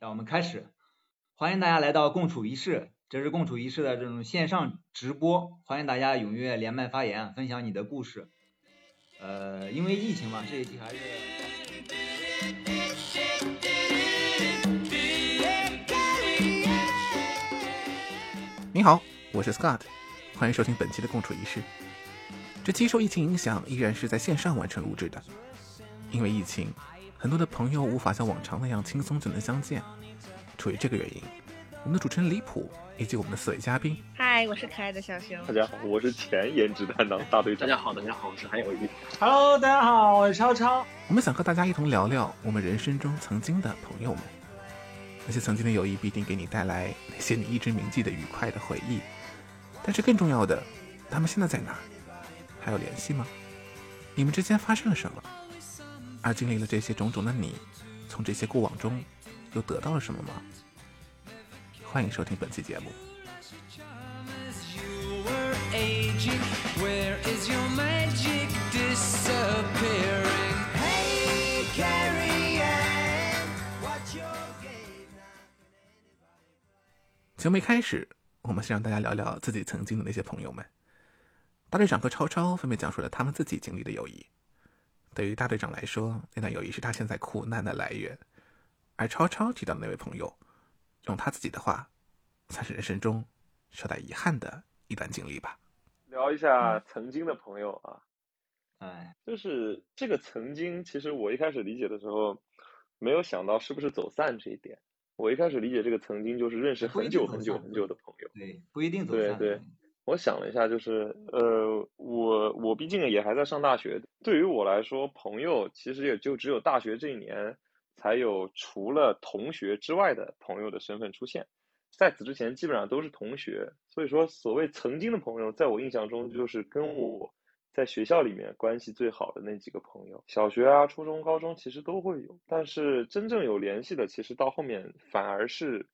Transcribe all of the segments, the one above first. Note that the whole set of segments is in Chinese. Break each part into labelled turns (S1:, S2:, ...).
S1: 让我们开始。欢迎大家来到共处一室，这是共处一室的这种线上直播，欢迎大家踊跃连麦发言，分享你的故事。呃，因为疫情嘛，这一期还是。
S2: 你好，我是 Scott，欢迎收听本期的共处一室。这期受疫情影响，依然是在线上完成录制的。因为疫情，很多的朋友无法像往常那样轻松就能相见。出于这个原因，我们的主持人李普以及我们的四位嘉宾，
S3: 嗨，我是可爱的小熊。
S4: 大家好，我是前颜值担当大队长。
S5: 大家好，大家好，我是韩有玉。
S6: Hello，大家好，我是超超。
S2: 我们想和大家一同聊聊我们人生中曾经的朋友们。那些曾经的友谊必定给你带来那些你一直铭记的愉快的回忆，但是更重要的，他们现在在哪儿？还有联系吗？你们之间发生了什么？而经历了这些种种的你，从这些过往中又得到了什么吗？欢迎收听本期节目。节目一开始，我们先让大家聊聊自己曾经的那些朋友们。大队长和超超分别讲述了他们自己经历的友谊。对于大队长来说，那段友谊是他现在苦难的来源；而超超提到的那位朋友，用他自己的话，算是人生中稍带遗憾的一段经历吧。
S4: 聊一下曾经的朋友啊，
S1: 哎，
S4: 就是这个曾经，其实我一开始理解的时候，没有想到是不是走散这一点。我一开始理解这个曾经就是认识很久很久很久的朋友。
S1: 对，不一定走散。
S4: 对对，我想了一下，就是呃，我我毕竟也还在上大学，对于我来说，朋友其实也就只有大学这一年才有除了同学之外的朋友的身份出现，在此之前基本上都是同学，所以说所谓曾经的朋友，在我印象中就是跟我在学校里面关系最好的那几个朋友，小学啊、初中、高中其实都会有，但是真正有联系的，其实到后面反而是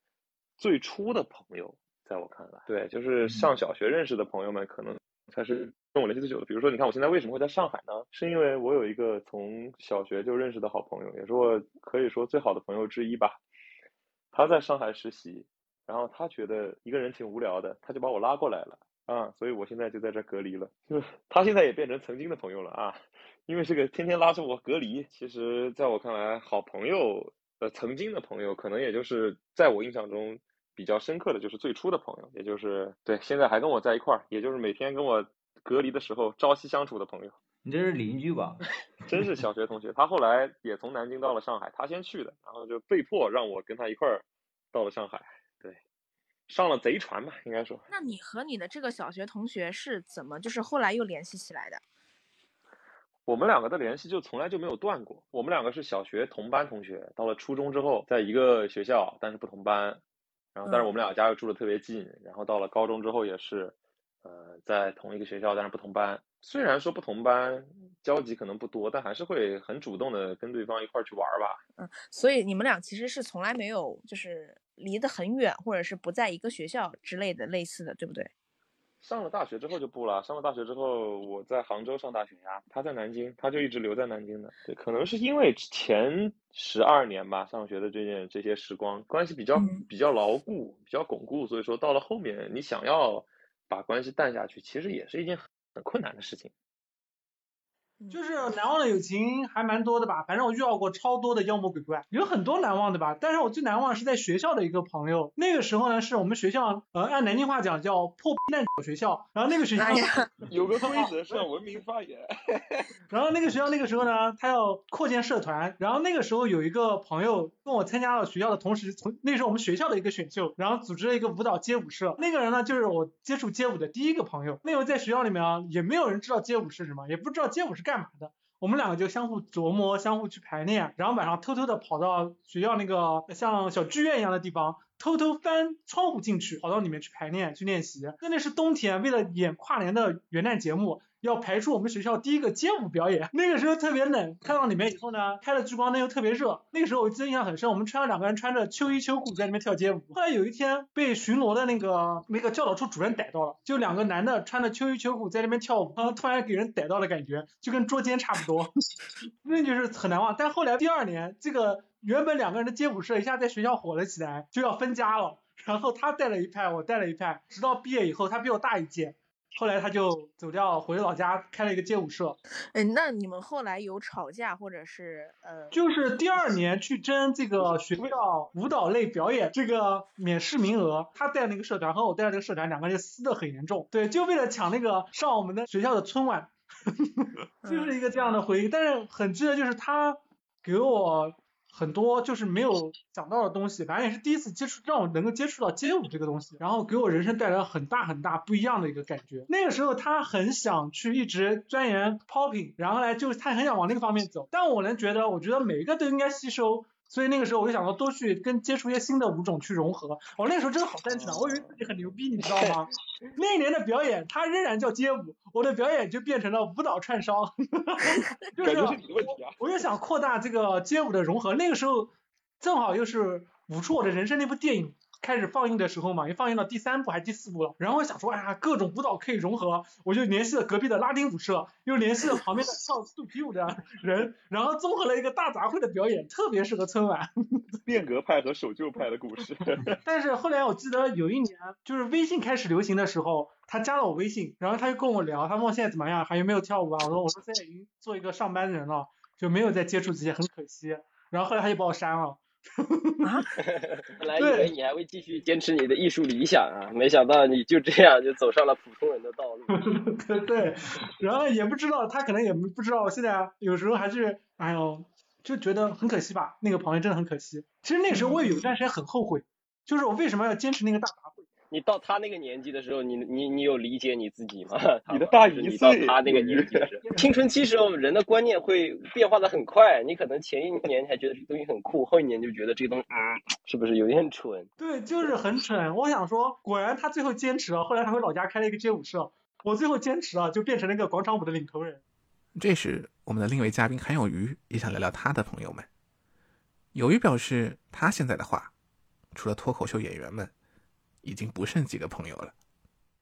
S4: 最初的朋友。在我看来，对，就是上小学认识的朋友们，可能才是跟我联系最久的。比如说，你看我现在为什么会在上海呢？是因为我有一个从小学就认识的好朋友，也是我可以说最好的朋友之一吧。他在上海实习，然后他觉得一个人挺无聊的，他就把我拉过来了啊，所以我现在就在这隔离了。就是他现在也变成曾经的朋友了啊，因为这个天天拉着我隔离，其实在我看来，好朋友呃，曾经的朋友，可能也就是在我印象中。比较深刻的就是最初的朋友，也就是对现在还跟我在一块儿，也就是每天跟我隔离的时候朝夕相处的朋友。
S1: 你这是邻居吧？
S4: 真是小学同学。他后来也从南京到了上海，他先去的，然后就被迫让我跟他一块儿到了上海。对，上了贼船吧，应该说。
S3: 那你和你的这个小学同学是怎么就是后来又联系起来的？
S4: 我们两个的联系就从来就没有断过。我们两个是小学同班同学，到了初中之后，在一个学校，但是不同班。然后，但是我们俩家又住的特别近，然后到了高中之后也是，呃，在同一个学校，但是不同班。虽然说不同班，交集可能不多，但还是会很主动的跟对方一块儿去玩吧。
S3: 嗯，所以你们俩其实是从来没有就是离得很远，或者是不在一个学校之类的类似的，对不对？
S4: 上了大学之后就不了。上了大学之后，我在杭州上大学呀，他在南京，他就一直留在南京的。对，可能是因为前十二年吧，上学的这件这些时光关系比较比较牢固，比较巩固，所以说到了后面，你想要把关系淡下去，其实也是一件很困难的事情。
S6: 就是难忘的友情还蛮多的吧，反正我遇到过超多的妖魔鬼怪，有很多难忘的吧。但是我最难忘是在学校的一个朋友，那个时候呢是我们学校呃按南京话讲叫破烂学校，然后那个学校、
S3: 哎、
S4: 有个规则是要文明发言，
S6: 然后那个学校那个时候呢他要扩建社团，然后那个时候有一个朋友跟我参加了学校的同时，从那时候我们学校的一个选秀，然后组织了一个舞蹈街舞社，那个人呢就是我接触街舞的第一个朋友，那时候在学校里面啊也没有人知道街舞是什么，也不知道街舞是干干嘛的。我们两个就相互琢磨，相互去排练，然后晚上偷偷的跑到学校那个像小剧院一样的地方，偷偷翻窗户进去，跑到里面去排练去练习。那那是冬天，为了演跨年的元旦节目，要排出我们学校第一个街舞表演。那个时候特别冷，看到里面以后呢，开了聚光灯又特别热。那个时候我记得印象很深，我们穿了两个人穿着秋衣秋裤在里面跳街舞。后来有一天被巡逻的那个那个教导处主任逮到了，就两个男的穿着秋衣秋裤在那边跳舞，然后突然给人逮到的感觉，就跟捉奸差不多，那就是很难忘。但后来第二年这个。原本两个人的街舞社一下在学校火了起来，就要分家了。然后他带了一派，我带了一派，直到毕业以后，他比我大一届，后来他就走掉，回老家开了一个街舞社。
S3: 哎，那你们后来有吵架或者是呃？
S6: 就是第二年去争这个学校舞蹈类表演这个免试名额，他带那个社团和我带那个社团，两个人撕的很严重。对，就为了抢那个上我们的学校的春晚，就是一个这样的回忆。但是很值得，就是他给我很多就是没有想到的东西，反正也是第一次接触，让我能够接触到街舞这个东西，然后给我人生带来很大很大不一样的一个感觉。那个时候他很想去一直钻研 popping，然后呢，就他很想往那个方面走，但我能觉得，我觉得每一个都应该吸收。所以那个时候我就想说多去跟接触一些新的舞种去融合。我那个时候真的好单纯啊，我以为自己很牛逼，你知道吗？那一年的表演，它仍然叫街舞，我的表演就变成了舞蹈串烧，就是
S4: 感觉是你的问题啊。
S6: 我就想扩大这个街舞的融合。那个时候正好又是《舞出我的人生》那部电影开始放映的时候嘛，也放映到第三部还是第四部了。然后我想说，哎呀，各种舞蹈可以融合，我就联系了隔壁的拉丁舞社，又联系了旁边的跳肚皮舞的人，然后综合了一个大杂烩的表演，特别适合春晚。
S4: 变革派和守旧派的故事。
S6: 但是后来我记得有一年，就是微信开始流行的时候，他加了我微信，然后他就跟我聊，他问我现在怎么样，还有没有跳舞啊？我说我说现在已经做一个上班人了，就没有再接触这些，很可惜。然后后来他就把我删了。
S5: 本来以为你还会继续坚持你的艺术理想啊，没想到你就这样就走上了普通人的道路。
S6: 对，然后也不知道他可能也不知道，现在有时候还是哎呦，就觉得很可惜吧，那个朋友真的很可惜。其实那时候我也有一段时间很后悔，就是我为什么要坚持那个大。
S5: 你到他那个年纪的时候，你你你有理解你自己吗？
S4: 你的大一
S5: 就是你到他那个年纪的时 候，青春期时候人的观念会变化的很快，你可能前一年还觉得这个东西很酷，后一年就觉得这个东西啊是不是有点蠢？
S6: 对，就是很蠢。我想说，果然他最后坚持了，后来他回老家开了一个街舞社，我最后坚持了，就变成了一个广场舞的领头人。
S7: 这时，我们的另一位嘉宾韩有余也想聊聊他的朋友们。有余表示，他现在的话，除了脱口秀演员们，已经不剩几个朋友了。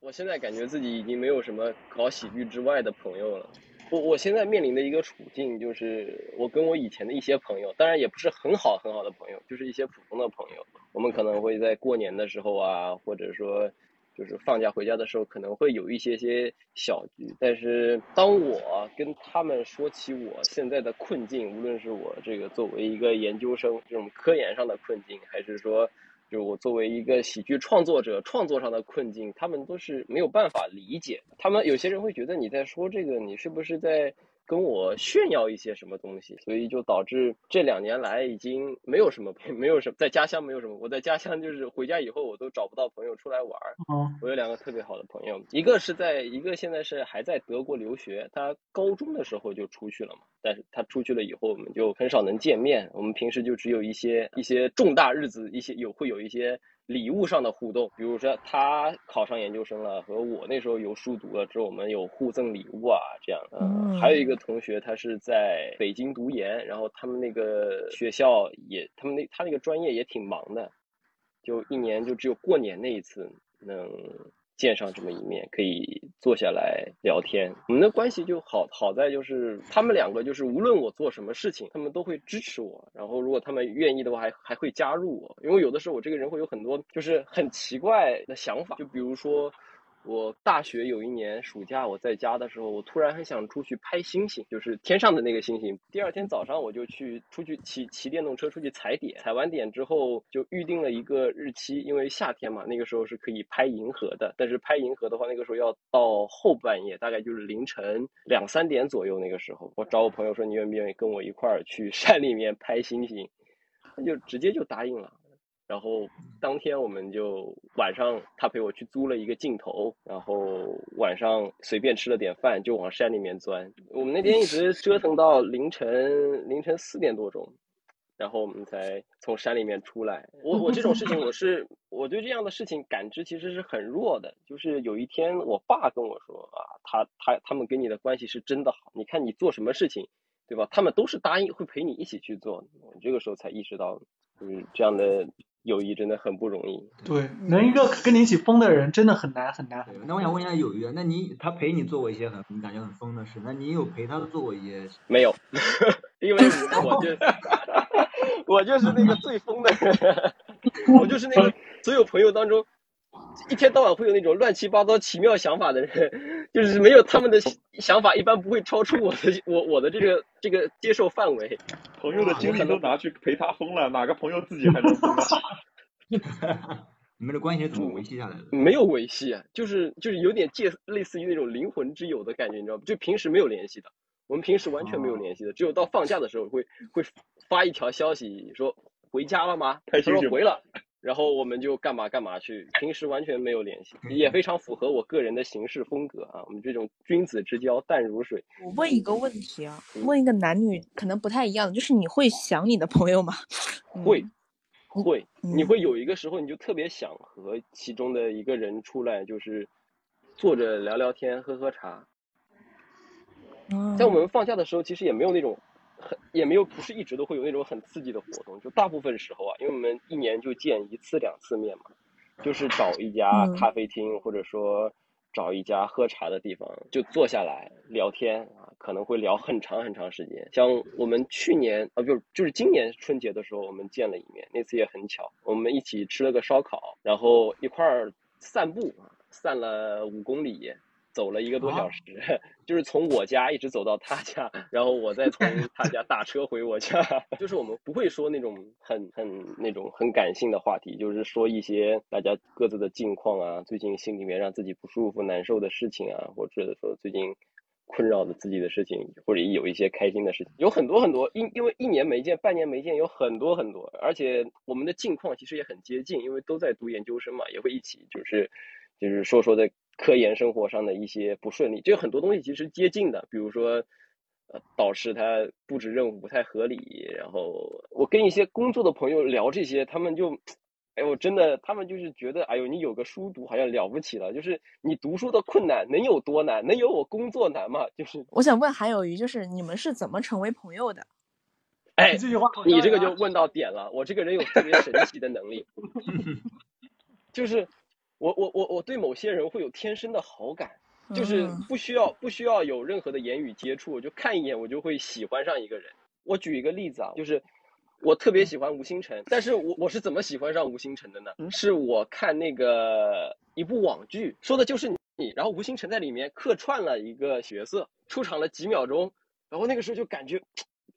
S5: 我现在感觉自己已经没有什么搞喜剧之外的朋友了。我我现在面临的一个处境就是，我跟我以前的一些朋友，当然也不是很好很好的朋友，就是一些普通的朋友。我们可能会在过年的时候啊，或者说就是放假回家的时候，可能会有一些些小聚。但是当我跟他们说起我现在的困境，无论是我这个作为一个研究生这种科研上的困境，还是说就我作为一个喜剧创作者创作上的困境，他们都是没有办法理解。他们有些人会觉得你在说这个，你是不是在跟我炫耀一些什么东西？所以就导致这两年来已经没有什么 没有什么在家乡没有什么。我在家乡就是回家以后我都找不到朋友出来玩儿。
S6: 哦，
S5: 我有两个特别好的朋友，一个是在一个现在是还在德国留学，他高中的时候就出去了嘛，但是他出去了以后，我们就很少能见面，我们平时就只有一些一些重大日子，一些有会有一些礼物上的互动，比如说他考上研究生了，和我那时候有书读了之后，我们有互赠礼物啊，这样。嗯，还有一个同学他是在北京读研，然后他们那个学校也，他们那他那个专业也挺忙的，就一年就只有过年那一次能见上这么一面，可以坐下来聊天。我们的关系就好，好在就是他们两个就是无论我做什么事情，他们都会支持我。然后如果他们愿意的话，还还会加入我。因为有的时候我这个人会有很多就是很奇怪的想法，就比如说。我大学有一年暑假我在家的时候，我突然很想出去拍星星，就是天上的那个星星。第二天早上我就去出去骑骑电动车出去踩点，踩完点之后就预定了一个日期，因为夏天嘛，那个时候是可以拍银河的。但是拍银河的话，那个时候要到后半夜，大概就是凌晨两三点左右。那个时候，我找我朋友说你愿不愿意跟我一块儿去山里面拍星星，他就直接就答应了。然后当天我们就晚上，他陪我去租了一个镜头，然后晚上随便吃了点饭，就往山里面钻。我们那天一直折腾到凌晨凌晨四点多钟，然后我们才从山里面出来。我我这种事情，我是我对这样的事情感知其实是很弱的。就是有一天我爸跟我说啊，他他他们跟你的关系是真的好，你看你做什么事情，对吧？他们都是答应会陪你一起去做。我这个时候才意识到，就是这样的。友谊真的很不容易。
S6: 对，能一个跟你一起疯的人真的很难很难。
S1: 对，那我想问一下友谊，那你他陪你做过一些很你感觉很疯的事，那你有陪他做过一些？
S5: 没有，因为我就 我就是那个最疯的人，我就是那个所有朋友当中，一天到晚会有那种乱七八糟、奇妙想法的人，就是没有他们的想法，一般不会超出我的我我的这个这个接受范围。
S4: 朋友的精力都拿去陪他疯了，哪个朋友自己还能疯啊？
S1: 你们的关系是怎么维系下来的？
S5: 没有维系啊，就是就是有点介类似于那种灵魂之友的感觉，你知道吗？就平时没有联系的，我们平时完全没有联系的，只有到放假的时候会会发一条消息说回家了吗？他说回了，然后我们就干嘛干嘛去，平时完全没有联系，也非常符合我个人的行事风格啊。我们这种君子之交淡如水，
S3: 我问一个问题啊，问一个男女可能不太一样的，就是你会想你的朋友吗？
S5: 会
S3: 嗯
S5: 会，你
S3: 嗯
S5: 会有一个时候你就特别想和其中的一个人出来，就是坐着聊聊天、喝喝茶。
S3: 嗯
S5: 在我们放假的时候，其实也没有那种很，也没有不是一直都会有那种很刺激的活动，就大部分时候啊，因为我们一年就见一次两次面嘛，就是找一家
S3: 嗯
S5: 咖啡厅，或者说找一家喝茶的地方，就坐下来聊天啊，可能会聊很长很长时间。像我们去年啊，不就是今年春节的时候，我们见了一面，那次也很巧，我们一起吃了个烧烤，然后一块儿散步，散了五公里。走了一个多小时，就是从我家一直走到他家，然后我再从 他家打车回我家。就是我们不会说那种很很那种很感性的话题，就是说一些大家各自的近况啊，最近心里面让自己不舒服、难受的事情啊，或者说最近困扰着自己的事情，或者有一些开心的事情，有很多很多。因因为一年没见，半年没见，有很多很多，而且我们的近况其实也很接近，因为都在读研究生嘛，也会一起就是就是说说的科研生活上的一些不顺利，就有很多东西其实接近的，比如说。呃，导师他布置任务不太合理，然后我跟一些工作的朋友聊这些，他们就，哎呦，真的，他们就是觉得，哎呦，你有个书读好像了不起了，就是你读书的困难能有多难？能有我工作难吗？就是，
S3: 我想问韩有余，就是你们是怎么成为朋友的？
S5: 哎，
S6: 这句话
S5: 你这个就问到点了，我这个人有特别神奇的能力，就是我我我我对某些人会有天生的好感，就是
S3: 嗯
S5: 不需要不需要有任何的言语接触，我就看一眼我就会喜欢上一个人。我举一个例子啊，就是我特别喜欢吴星辰，但是我我是怎么喜欢上吴星辰的呢？是我看那个一部网剧，说的就是你，然后吴星辰在里面客串了一个角色，出场了几秒钟，然后那个时候就感觉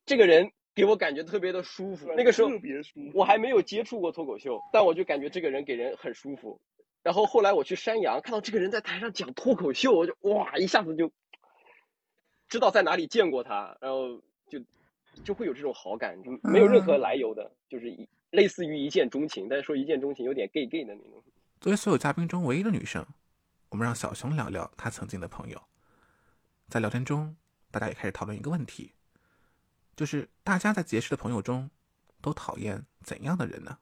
S5: 这个人给我感觉特别的舒服。那个时候
S4: 特别舒服。
S5: 我还没有接触过脱口秀，但我就感觉这个人给人很舒服。然后后来我去山羊，看到这个人在台上讲脱口秀，我就哇一下子就知道在哪里见过他，然后就就会有这种好感，就没有任何来由的，就是一类似于一见钟情，但是说一见钟情有点 gay gay 的那种。
S7: 作为所有嘉宾中唯一的女生，我们让小熊聊聊他曾经的朋友。在聊天中，大家也开始讨论一个问题，就是大家在结识的朋友中，都讨厌怎样的人呢？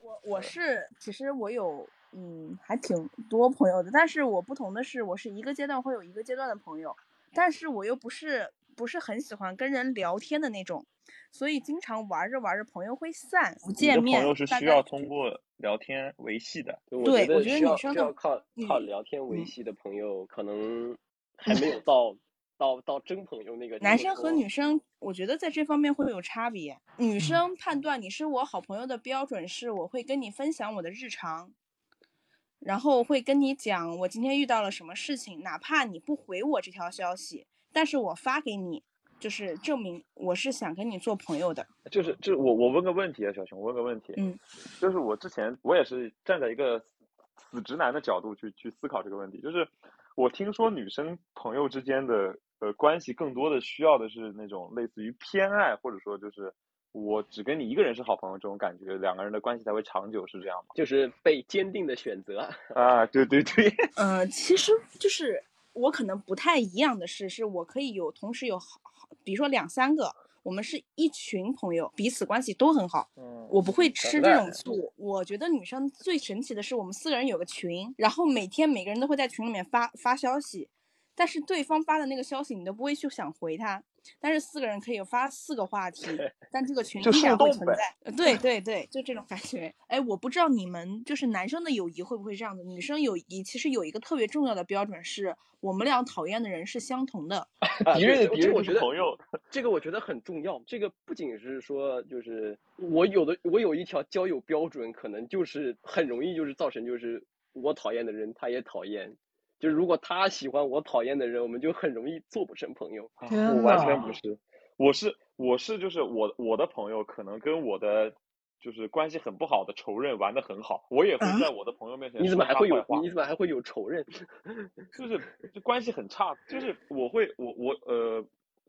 S3: 我我是其实我有嗯还挺多朋友的，但是我不同的是，我是一个阶段会有一个阶段的朋友，但是我又不是不是很喜欢跟人聊天的那种，所以经常玩着玩着朋友会散，不见面。
S4: 朋友是需要通过聊天维系的。
S3: 对我觉得女生的
S5: 靠靠聊天维
S3: 嗯
S5: 系的朋友，可能 还没有到到到真朋友那个。
S3: 男生和女
S5: 生。
S3: 我觉得在这方面会有差别。
S5: 嗯
S3: 女生判断你是我好朋友的标准是，我会跟你分享我的日常，然后会跟你讲我今天遇到了什么事情，哪怕你不回我这条消息，但是我发给你，就是证明我是想跟你做朋友的。
S4: 就是，就是我我问个问题啊，小熊，我问个问题，
S3: 嗯，
S4: 就是我之前我也是站在一个死直男的角度去去思考这个问题，就是我听说女生朋友之间的呃关系更多的需要的是那种类似于偏爱，或者说就是我只跟你一个人是好朋友这种感觉，两个人的关系才会长久，是这样吗？
S5: 就是被坚定的选择。
S4: 啊，对对对，
S3: 呃，其实就是我可能不太一样的是，是我可以有同时有好，好比如说两三个，我们是一群朋友，彼此关系都很好。
S4: 嗯，
S3: 我不会吃这种醋。我觉得女生最神奇的是，我们四个人有个群，然后每天每个人都会在群里面发发消息，但是对方发的那个消息你都不会去想回他，但是四个人可以发四个话题，但这个群
S4: 就
S3: 依然
S4: 树洞呗
S3: 会存在。呃对对对，就这种感觉。哎，我不知道你们就是男生的友谊会不会这样子，女生友谊其实有一个特别重要的标准是，我们俩讨厌的人是相同的。
S5: 啊
S4: 敌人的敌人
S5: 我觉得
S4: 就是朋友。
S5: 这个我觉得很重要。这个不仅是说，就是我有的我有一条交友标准，可能就是很容易就是造成就是我讨厌的人他也讨厌。就是如果他喜欢我讨厌的人，我们就很容易做不成朋友。
S6: 天
S4: 我完全不是，我是我是就是我我的朋友可能跟我的就是关系很不好的仇人玩的很好，我也会在我的朋友面前
S5: 你怎么还会有你怎么还会有仇人？
S4: 就是就关系很差，就是我会我我呃，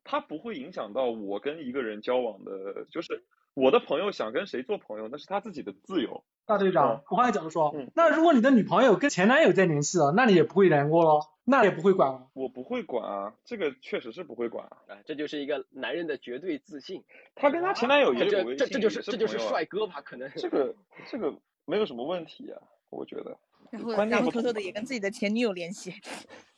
S4: 他不会影响到我跟一个人交往的，就是我的朋友想跟谁做朋友，那是他自己的自由。
S6: 大队长，我换个角度说
S4: 嗯，
S6: 那如果你的女朋友跟前男友在联系了，那你也不会难过咯，那也不会管了。
S4: 我不会管啊，这个确实是不会管啊。
S5: 啊，这就是一个男人的绝对自信。
S4: 他跟他前男友也有微信，
S5: 这这就是
S4: 也
S5: 这就是帅哥吧？可能
S4: 这个这个没有什么问题啊，我觉得。
S3: 然后然后偷偷的也跟自己的前女友联系。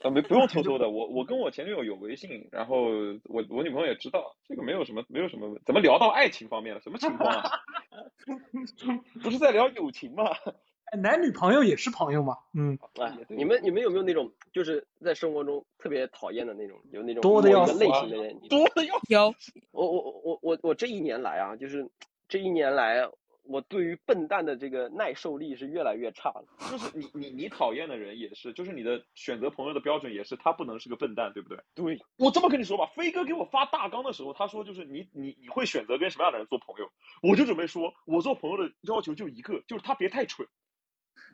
S4: 啊，没不用偷偷的，我我跟我前女友有微信，然后我我女朋友也知道，这个没有什么没有什么，怎么聊到爱情方面了？什么情况啊？不是在聊友情吗？
S6: 哎男女朋友也是朋友嘛，嗯，
S5: 你们你们有没有那种就是在生活中特别讨厌的那种，有那种
S6: 多的要
S5: 类型的人？你
S4: 多的要
S3: 有，
S5: 我我我我我我这一年来啊，就是这一年来，我对于笨蛋的这个耐受力是越来越差了。
S4: 就是你你你讨厌的人也是，就是你的选择朋友的标准也是，他不能是个笨蛋，对不对？
S5: 对，
S4: 我这么跟你说吧，飞哥给我发大纲的时候，他说就是你你你会选择跟什么样的人做朋友，我就准备说，我做朋友的要求就一个，就是他别太蠢。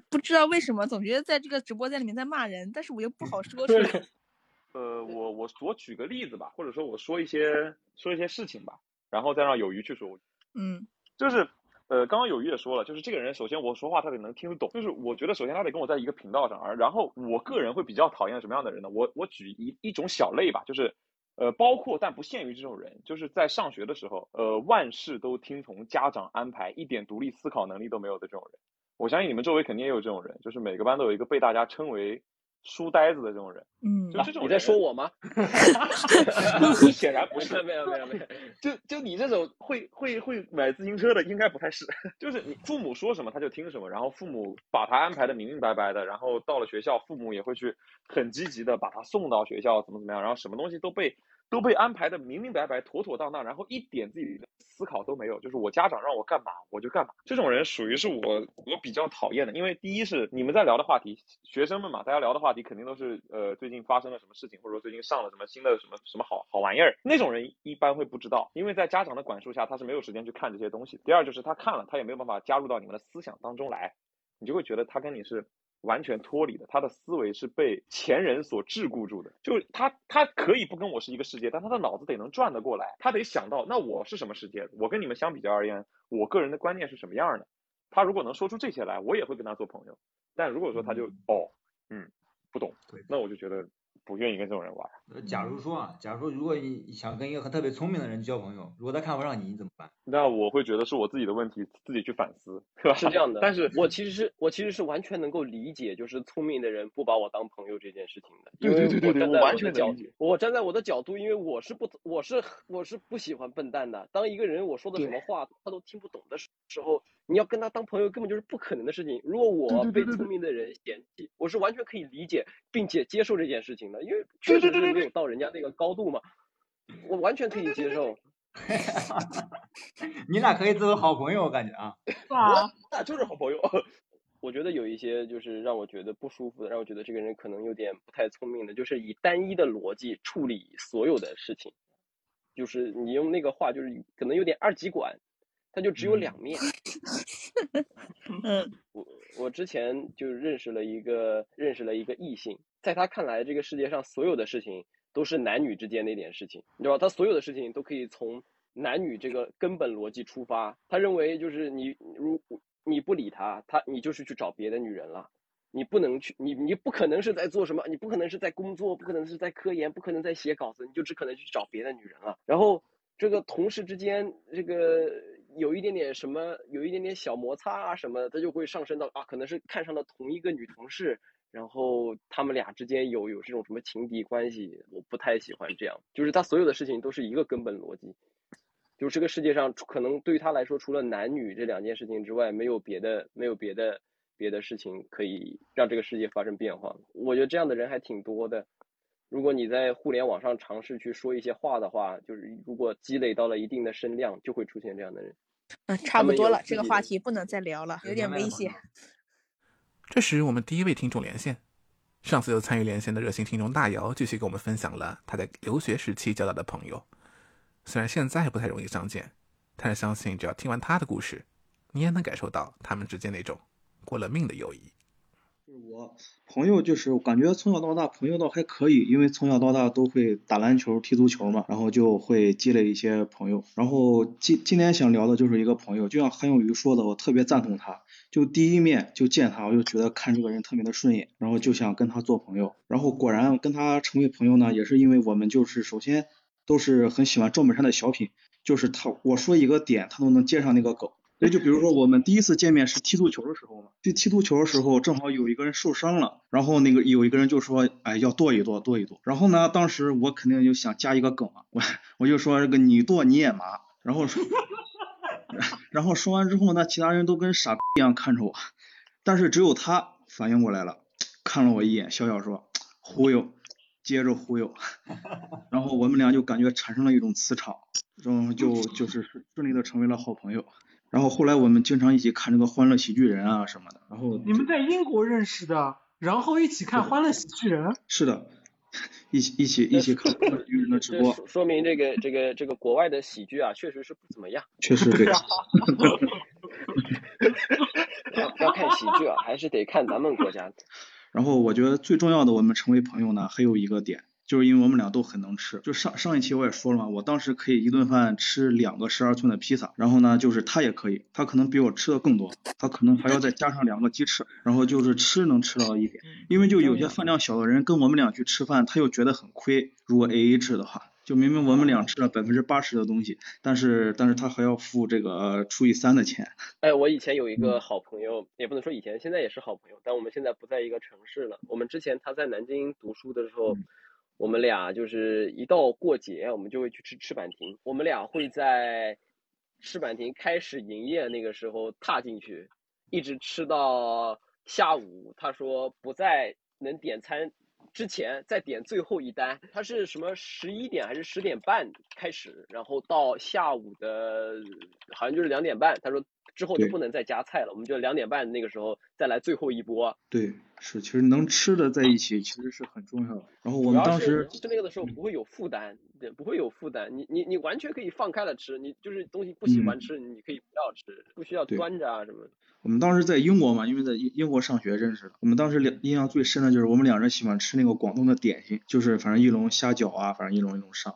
S3: 不知道为什么总觉得在这个直播间里面在骂人，但是我又不好说出来。
S4: 呃，我我我举个例子吧，或者说我说一些说一些事情吧，然后再让友鱼去说。
S3: 嗯
S4: 就是呃，刚刚有鱼也说了，就是这个人首先我说话他得能听得懂，就是我觉得首先他得跟我在一个频道上，而然后我个人会比较讨厌什么样的人呢？我我举一一种小类吧，就是呃，包括但不限于这种人，就是在上学的时候，呃，万事都听从家长安排，一点独立思考能力都没有的这种人。我相信你们周围肯定也有这种人，就是每个班都有一个被大家称为书呆子的这种人。
S3: 嗯
S4: 就这种
S5: 你在说我吗？
S4: 显然不是，
S5: 没有没有没有。
S4: 就就你这种会会会买自行车的，应该不太是。就是你父母说什么他就听什么，然后父母把他安排的明明白白的，然后到了学校，父母也会去很积极的把他送到学校，怎么怎么样，然后什么东西都被都被安排的明明白白、妥妥当当，然后一点自己的思考都没有。就是我家长让我干嘛我就干嘛，这种人属于是我我比较讨厌的，因为第一是你们在聊的话题，学生们嘛，大家聊的话题肯定都是呃最近发生了什么事情，或者说最近上了什么新的什么什么好好玩意儿，那种人一般会不知道，因为在家长的管束下，他是没有时间去看这些东西。第二就是他看了，他也没有办法加入到你们的思想当中来，你就会觉得他跟你是完全脱离的，他的思维是被前人所桎梏住的。就是他他可以不跟我是一个世界，但他的脑子得能转得过来，他得想到那我是什么世界，我跟你们相比较而言，我个人的观念是什么样的。他如果能说出这些来，我也会跟他做朋友。但如果说他就、哦嗯不懂
S1: 对，
S4: 那我就觉得不愿意跟这种人玩。
S1: 呃假如说啊，假如说如果你想跟一个很特别聪明的人交朋友，如果他看不上你，你怎么办？
S4: 那我会觉得是我自己的问题，自己去反思，是吧？
S5: 是这样的，
S4: 但是
S5: 我其实是我其实是完全能够理解，就是聪明的人不把我当朋友这件事情的，因为
S4: 对对对对
S5: 站在
S4: 我完
S5: 的角
S4: 全
S5: 我站在我的角度，因为我是不我是我是不喜欢笨蛋的。当一个人我说的什么话他都听不懂的时时候，你要跟他当朋友根本就是不可能的事情。如果我
S4: 对对对对
S5: 被聪明的人嫌弃，我是完全可以理解并且接受这件事情的，因为确实是没
S4: 对对对对
S5: 有到人家那个高度嘛，我完全可以接受。
S1: 你俩可以做个好朋友，我感觉啊。
S6: 我，
S4: 那就是好朋友。
S5: 我觉得有一些就是让我觉得不舒服的，让我觉得这个人可能有点不太聪明的，就是以单一的逻辑处理所有的事情，就是你用那个话就是可能有点二极管，它就只有两面。
S3: 嗯
S5: 我我之前就认识了一个认识了一个异性，在他看来，这个世界上所有的事情都是男女之间的一点事情，你知道吧？他所有的事情都可以从男女这个根本逻辑出发。他认为就是你如你不理他，他你就是去找别的女人了。你不能去，你你不可能是在做什么，你不可能是在工作，不可能是在科研，不可能在写稿子，你就只可能去找别的女人了。然后这个同事之间，这个有一点点什么，有一点点小摩擦啊什么的，他就会上升到啊，可能是看上了同一个女同事，然后他们俩之间有有这种什么情敌关系，我不太喜欢这样。就是他所有的事情都是一个根本逻辑，就是这个世界上可能对于他来说，除了男女这两件事情之外，没有别的没有别的别的事情可以让这个世界发生变化。我觉得这样的人还挺多的。如果你在互联网上尝试去说一些话的话，就是如果积累到了一定的声量，就会出现这样的人。
S3: 嗯，差不多了，这个话题不能再聊了，有点危险。
S7: 这时，我们第一位听众连线。上次有参与连线的热心听众大姚继续给我们分享了他在留学时期交到的朋友。虽然现在不太容易相见，但是相信只要听完他的故事，你也能感受到他们之间那种过了命的友谊。
S8: 我朋友，就是我感觉从小到大朋友倒还可以，因为从小到大都会打篮球、踢足球嘛，然后就会积累一些朋友。然后今今天想聊的就是一个朋友，就像韩有余说的，我特别赞同他。就第一面就见他，我就觉得看这个人特别的顺眼，然后就想跟他做朋友。然后果然跟他成为朋友呢，也是因为我们就是首先都是很喜欢赵本山的小品，就是他我说一个点，他都能接上那个梗。那就比如说我们第一次见面是踢足球的时候嘛，去踢足球的时候正好有一个人受伤了，然后那个有一个人就说，哎，要跺一跺，跺一跺。然后呢，当时我肯定就想加一个梗嘛，我我就说这个你跺你也麻，然后说，然后说完之后呢，其他人都跟傻逼一样看着我，但是只有他反应过来了，看了我一眼，笑笑说忽悠，接着忽悠，然后我们俩就感觉产生了一种磁场，然后就就是顺利的成为了好朋友。然后后来我们经常一起看这个《欢乐喜剧人》啊什么的，然后
S6: 你们在英国认识的，然后一起看《欢乐喜剧人》。
S8: 是的，一起一起一起看《欢乐喜剧人》的直播，
S5: 说说明这个这个这个国外的喜剧啊，确实是不怎么样。
S8: 确实对。
S5: 要 要看喜剧啊，还是得看咱们国家的。
S8: 然后我觉得最重要的，我们成为朋友呢，还有一个点，就是因为我们俩都很能吃。就上上一期我也说了嘛，我当时可以一顿饭吃两个十二寸的披萨，然后呢，就是他也可以，他可能比我吃的更多，他可能还要再加上两个鸡翅，然后就是吃能吃到一点。因为就有些饭量小的人跟我们俩去吃饭，他又觉得很亏，如果 A A 制的话。就明明我们俩吃了百分之八十的东西，但是但是他还要付这个除以三的钱。
S5: 哎，我以前有一
S8: 嗯
S5: 个好朋友，也不能说以前，现在也是好朋友，但我们现在不在一个城市了。我们之前他在南京读书的时候，
S8: 嗯
S5: 我们俩就是一到过节，我们就会去吃翅膀亭。我们俩会在翅膀亭开始营业那个时候踏进去，一直吃到下午。他说不再能点餐之前再点最后一单，他是什么十一点还是十点半开始，然后到下午的好像就是两点半，他说之后就不能再加菜了，我们就两点半那个时候再来最后一波。
S8: 对，是，其实能吃的在一起其实是很重要的。然后我们当时
S5: 吃那个的时候不会有负担，对，不会有负担，你你你完全可以放开了吃，你就是东西不喜欢
S8: 嗯
S5: 吃，你可以不要吃，不需要端着啊什么的。
S8: 我们当时在英国嘛，因为在英英国上学认识的。我们当时两印象最深的就是我们两人喜欢吃那个广东的点心，就是反正一笼虾饺啊，反正一笼一笼上。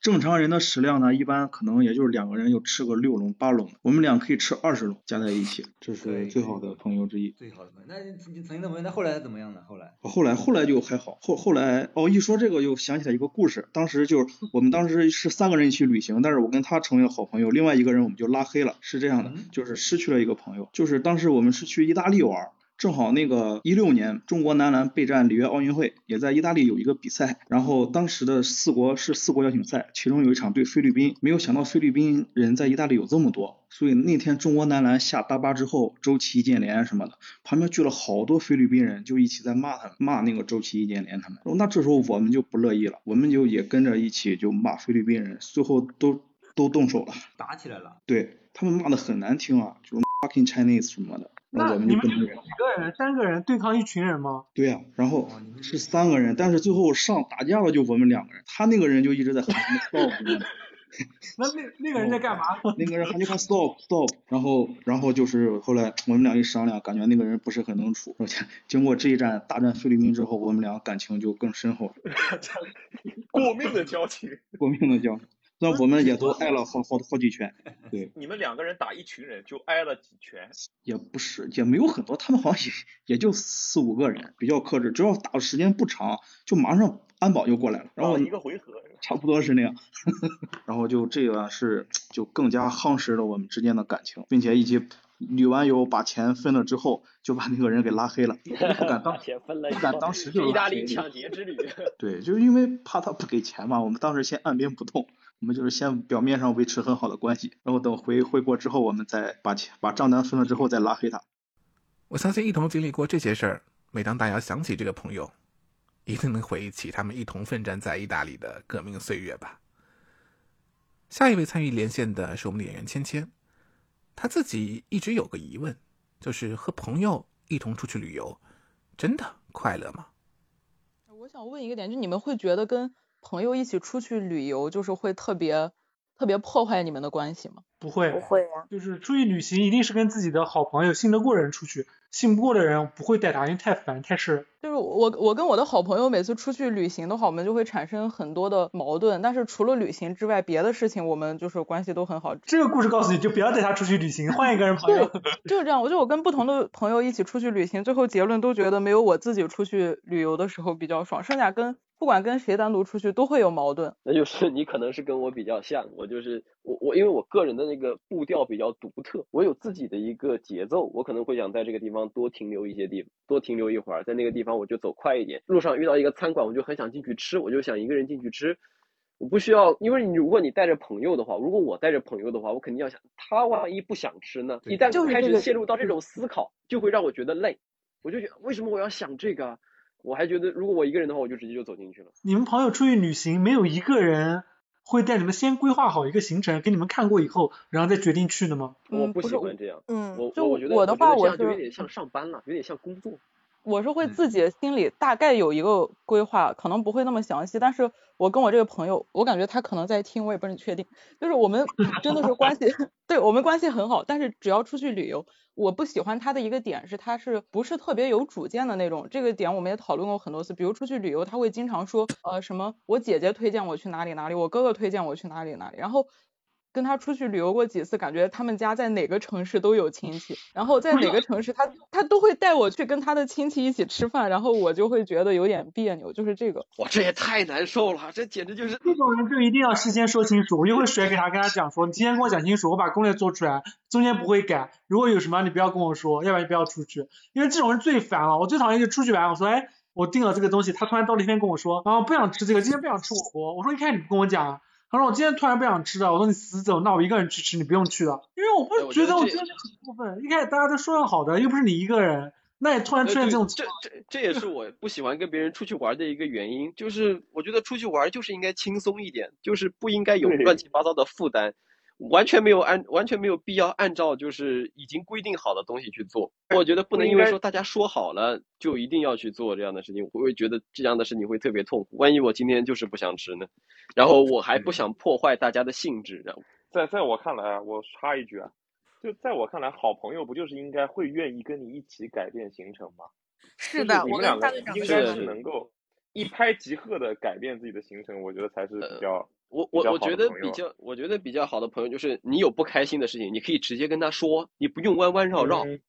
S8: 正常人的食量呢，一般可能也就是两个人就吃个六笼八笼，我们俩可以吃二十笼加在一起，这是最好的朋友之一。
S1: 最好的朋友。那你你曾经的朋友，那后来怎么样呢？后来
S8: 后来后来就还好，后后来哦，一说这个又想起来一个故事，当时就是我们当时是三个人一起旅行，但是我跟他成为了好朋友，另外一个人我们就拉黑了，是这样的
S1: 嗯，
S8: 就是失去了一个朋友，就是当时我们是去意大利玩儿。正好那个一六年中国男篮备战里约奥运会，也在意大利有一个比赛。然后当时的四国是四国邀请赛，其中有一场对菲律宾。没有想到菲律宾人在意大利有这么多，所以那天中国男篮下大巴之后，周琦、易建联什么的，旁边聚了好多菲律宾人，就一起在骂他们，骂那个周琦、易建联他们。那这时候我们就不乐意了，我们就也跟着一起就骂菲律宾人，最后都都动手了。
S1: 打起来了，
S8: 对他们骂的很难听啊，就是 fucking Chinese 什么的，
S6: 那
S8: 我们
S6: 你们是几
S8: 就不能忍。
S6: 个人？三个人对抗一群人吗？
S8: 对呀、然后是三个人，但是最后上打架了就我们两个人，他那个人就一直在喊 stop，
S6: 那那那个人在干嘛？
S8: 那个人喊就喊 stop stop，然后然后就是后来我们俩一商量，感觉那个人不是很能处，而且经过这一战大战菲律宾之后，我们俩感情就更深厚了，
S4: 过命的交情。
S8: 过命的交情。那我们也都挨了好好好几拳，对，
S4: 你们两个人打一群人就挨了几拳，
S8: 也不是也没有很多，他们好像也也就四五个人，比较克制，只要打的时间不长，就马上安保就过来了，然后
S4: 啊一个回合。
S8: 差不多是那样，然后就这个是就更加夯实了我们之间的感情，并且一起旅完游把钱分了之后，就把那个人给拉黑了，不敢当
S5: 钱分了
S8: 不敢当时就
S5: 意大利抢劫之旅。
S8: 对，就是因为怕他不给钱嘛，我们当时先按兵不动，我们就是先表面上维持很好的关系，然后等回回国之后，我们再把钱把账单分了之后再拉黑他。
S7: 我相信一同经历过这些事儿，每当大姚想起这个朋友，一定能回忆起他们一同奋战在意大利的革命岁月吧。下一位参与连线的是我们的演员芊芊，她自己一直有个疑问，就是和朋友一同出去旅游，真的快乐吗？
S9: 我想问一个点，就你们会觉得跟朋友一起出去旅游，就是会特别特别破坏你们的关系吗？
S6: 不会，
S3: 不会啊，
S6: 就是出去旅行一定是跟自己的好朋友、信得过的人出去，信不过的人不会带他，因为太烦太事。
S9: 就是我我跟我的好朋友每次出去旅行的话，我们就会产生很多的矛盾，但是除了旅行之外，别的事情我们就是关系都很好。
S6: 这个故事告诉你就不要带他出去旅行，换一个人朋友。
S9: 就是这样，我就我跟不同的朋友一起出去旅行，最后结论都觉得没有我自己出去旅游的时候比较爽，剩下跟不管跟谁单独出去都会有矛盾。
S5: 那就是你可能是跟我比较像，我就是我我因为我个人的那个步调比较独特，我有自己的一个节奏，我可能会想在这个地方多停留一些地方，多停留一会儿，在那个地方我就走快一点。路上遇到一个餐馆，我就很想进去吃，我就想一个人进去吃。我不需要，因为你如果你带着朋友的话，如果我带着朋友的话，我肯定要想，他万一不想吃呢？一旦开始
S9: 就是这个
S5: 陷入到这种思考，就会让我觉得累。我就觉得为什么我要想这个啊？我还觉得如果我一个人的话，我就直接就走进去了。
S6: 你们朋友出去旅行，没有一个人会带你们先规划好一个行程，给你们看过以后，然后再决定去的吗？
S5: 我不喜欢这样，
S9: 嗯
S5: 我
S9: 就
S5: 我觉得
S9: 我的话
S5: 我这样就有点像上班了，有点像工作。
S9: 我是会
S1: 嗯。
S9: 自己心里大概有一个规划，可能不会那么详细，但是我跟我这个朋友，我感觉他可能在听，我也不是很确定，就是我们 真的是关系，对我们关系很好，但是只要出去旅游，我不喜欢他的一个点是他是不是特别有主见的那种，这个点我们也讨论过很多次，比如出去旅游，他会经常说，呃，什么我姐姐推荐我去哪里哪里，我哥哥推荐我去哪里哪里，然后。跟他出去旅游过几次，感觉他们家在哪个城市都有亲戚，然后在哪个城市他他都会带我去跟他的亲戚一起吃饭，然后我就会觉得有点别扭，就是这个。
S5: 哇，这也太难受了，这简直就是
S6: 这种人就一定要事先说清楚，我就会儿甩给他，跟他讲说，你今天跟我讲清楚，我把攻略做出来，中间不会改。如果有什么你不要跟我说，要不然你不要出去，因为这种人最烦了。我最讨厌就出去玩，我说，哎，我订了这个东西，他突然到那天跟我说，啊，不想吃这个，今天不想吃火锅。我说一开始你不跟我讲啊。他说我今天突然不想吃了，我说你死走，那我一个人去吃，你不用去了，因为我
S5: 哎
S6: 不觉得我
S5: 我觉得这
S6: 真的很过分。一开始大家都说好的，又不是你一个人，那也突然出现这种情况
S5: 这这这也是我不喜欢跟别人出去玩的一个原因，就是我觉得出去玩就是应该轻松一点，就是不应该有乱七八糟的负担，完全没有按完全没有必要按照就是已经规定好的东西去做。我觉得不能因为说大家说好了就一定要去做这样的事情，我会觉得这样的事情会特别痛苦。万一我今天就是不想吃呢，然后我还不想破坏大家的兴致，然后
S4: 在在我看来啊，我插一句啊，就在我看来，好朋友不就是应该会愿意跟你一起改变行程吗？
S3: 是的，我跟
S4: 们两个应该
S5: 是
S4: 是能够一拍即合的改变自己的行程，我觉得才是比较。
S5: 我我我觉得比较，我觉得比较好的朋友就是你有不开心的事情，你可以直接跟他说，你不用弯弯绕绕，
S4: 嗯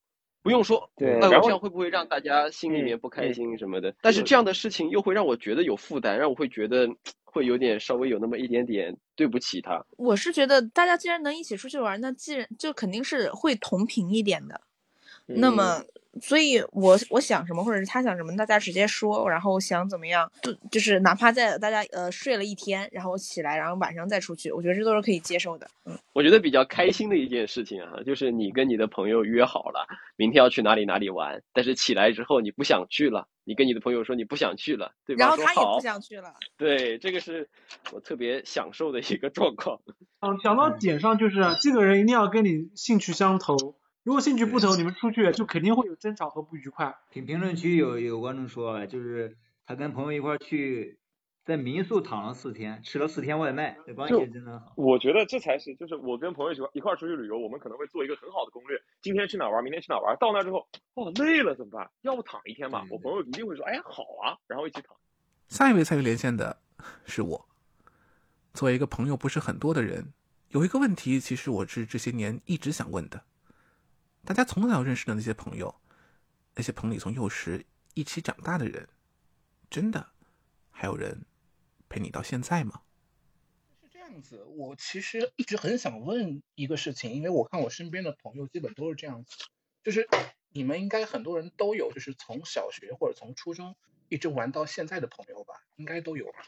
S5: 不用说，
S4: 对
S5: 哎，我这样会不会让大家心里
S4: 嗯
S5: 面不开
S4: 嗯
S5: 心什么的？但是
S4: 是
S5: 这样的事情又会让我觉得有负担，让我会觉得 会有点稍微有那么一点点对不起他。
S3: 我是觉得大家既然能一起出去玩，那既然就肯定是会同频一点的。那
S5: 嗯
S3: 么，所以我我想什么，或者是他想什么，大家直接说，然后想怎么样，就就是哪怕在大家呃睡了一天，然后起来，然后晚上再出去，我觉得这都是可以接受的。嗯，
S5: 我觉得比较开心的一件事情啊，就是你跟你的朋友约好了明天要去哪里哪里玩，但是起来之后你不想去了，你跟你的朋友说你不想去了，对吧？
S3: 然后他也不想去了。
S5: 对，这个是我特别享受的一个状况。
S6: 嗯，想到点上就是这个人一定要跟你兴趣相投，如果兴趣不投，你们出去就肯定会有争吵和不愉快。
S1: 评评论区有有观众说，就是他跟朋友一块去，在民宿躺了四天，吃了四天外卖，这关
S4: 就
S1: 系真的好。
S4: 我觉得这才是，就是我跟朋友一块一块出去旅游，我们可能会做一个很好的攻略。今天去哪儿玩，明天去哪儿玩，到那之后，哦，累了怎么办？要不躺一天吧？我朋友一定会说，哎，好啊，然后一起躺。
S7: 下一位参与连线的是我。作为一个朋友不是很多的人，有一个问题，其实我是这些年一直想问的：大家从小认识的那些朋友，那些朋友从幼时一起长大的人，真的还有人陪你到现在吗？
S10: 是这样
S7: 样子，我其实一直很想问一个事情，因为我看我身边的朋友基本都是这样子，就是你们应该很多人都有，就是从小学或者从初中一直玩到现在的朋友吧，应该都有吧？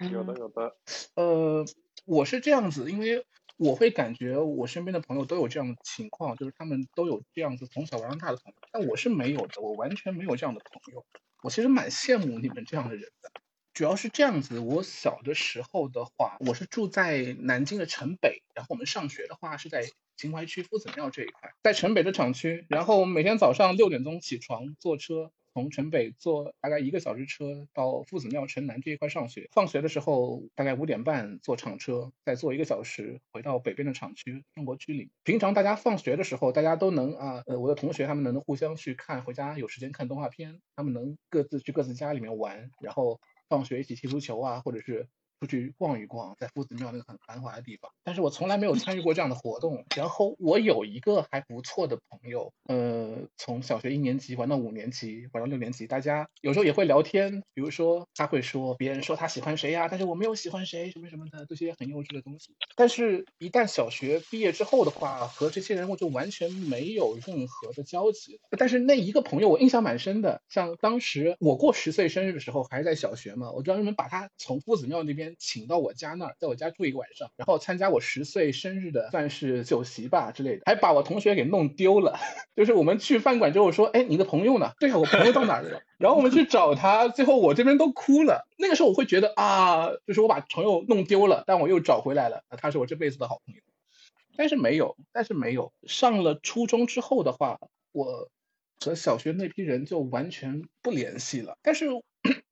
S4: 有的有的，
S7: 呃，我是这样子，因为我会感觉我身边的朋友都有这样的情况，就是他们都有这样子从小玩到大的朋友，但我是没有的，我完全没有这样的朋友。我其实蛮羡慕你们这样的人的。主要是这样子，我小的时候的话，我是住在南京的城北，然后我们上学的话是在秦淮区夫子庙这一块，在城北的厂区，然后我们每天早上六点钟起床坐车。从城北坐大概一个小时车到夫子庙城南这一块上学，放学的时候大概五点半坐厂车，再坐一个小时回到北边的厂区中国区里。平常大家放学的时候，大家都能啊，呃，我的同学他们能互相去看，回家有时间看动画片，他们能各自去各自家里面玩，然后放学一起踢足球啊，或者是出去逛一逛，在夫子庙那个很繁华的地方。但是我从来没有参与过这样的活动。然后我有一个还不错的朋友，呃，从小学一年级玩到五年级，玩到六年级，大家有时候也会聊天，比如说他会说别人说他喜欢谁呀、但是我没有喜欢谁，什么什么的，这些很幼稚的东西。但是，一旦小学毕业之后的话，和这些人我就完全没有任何的交集。但是那一个朋友我印象蛮深的，像当时我过十岁生日的时候，还是在小学嘛，我专门把他从夫子庙那边请到我家那儿，在我家住一个晚上，然后参加我十岁生日的算是酒席吧之类的，还把我同学给弄丢了。就是我们去饭馆之后说，哎，你的朋友呢？对啊，我朋友到哪儿了？然后我们去找他，最后我这边都哭了。那个时候我会觉得啊，就是我把朋友弄丢了，但我又找回来了，他是我这辈子的好朋友。但是没有，但是没有。上了初中之后的话，我和小学那批人就完全不联系了。但是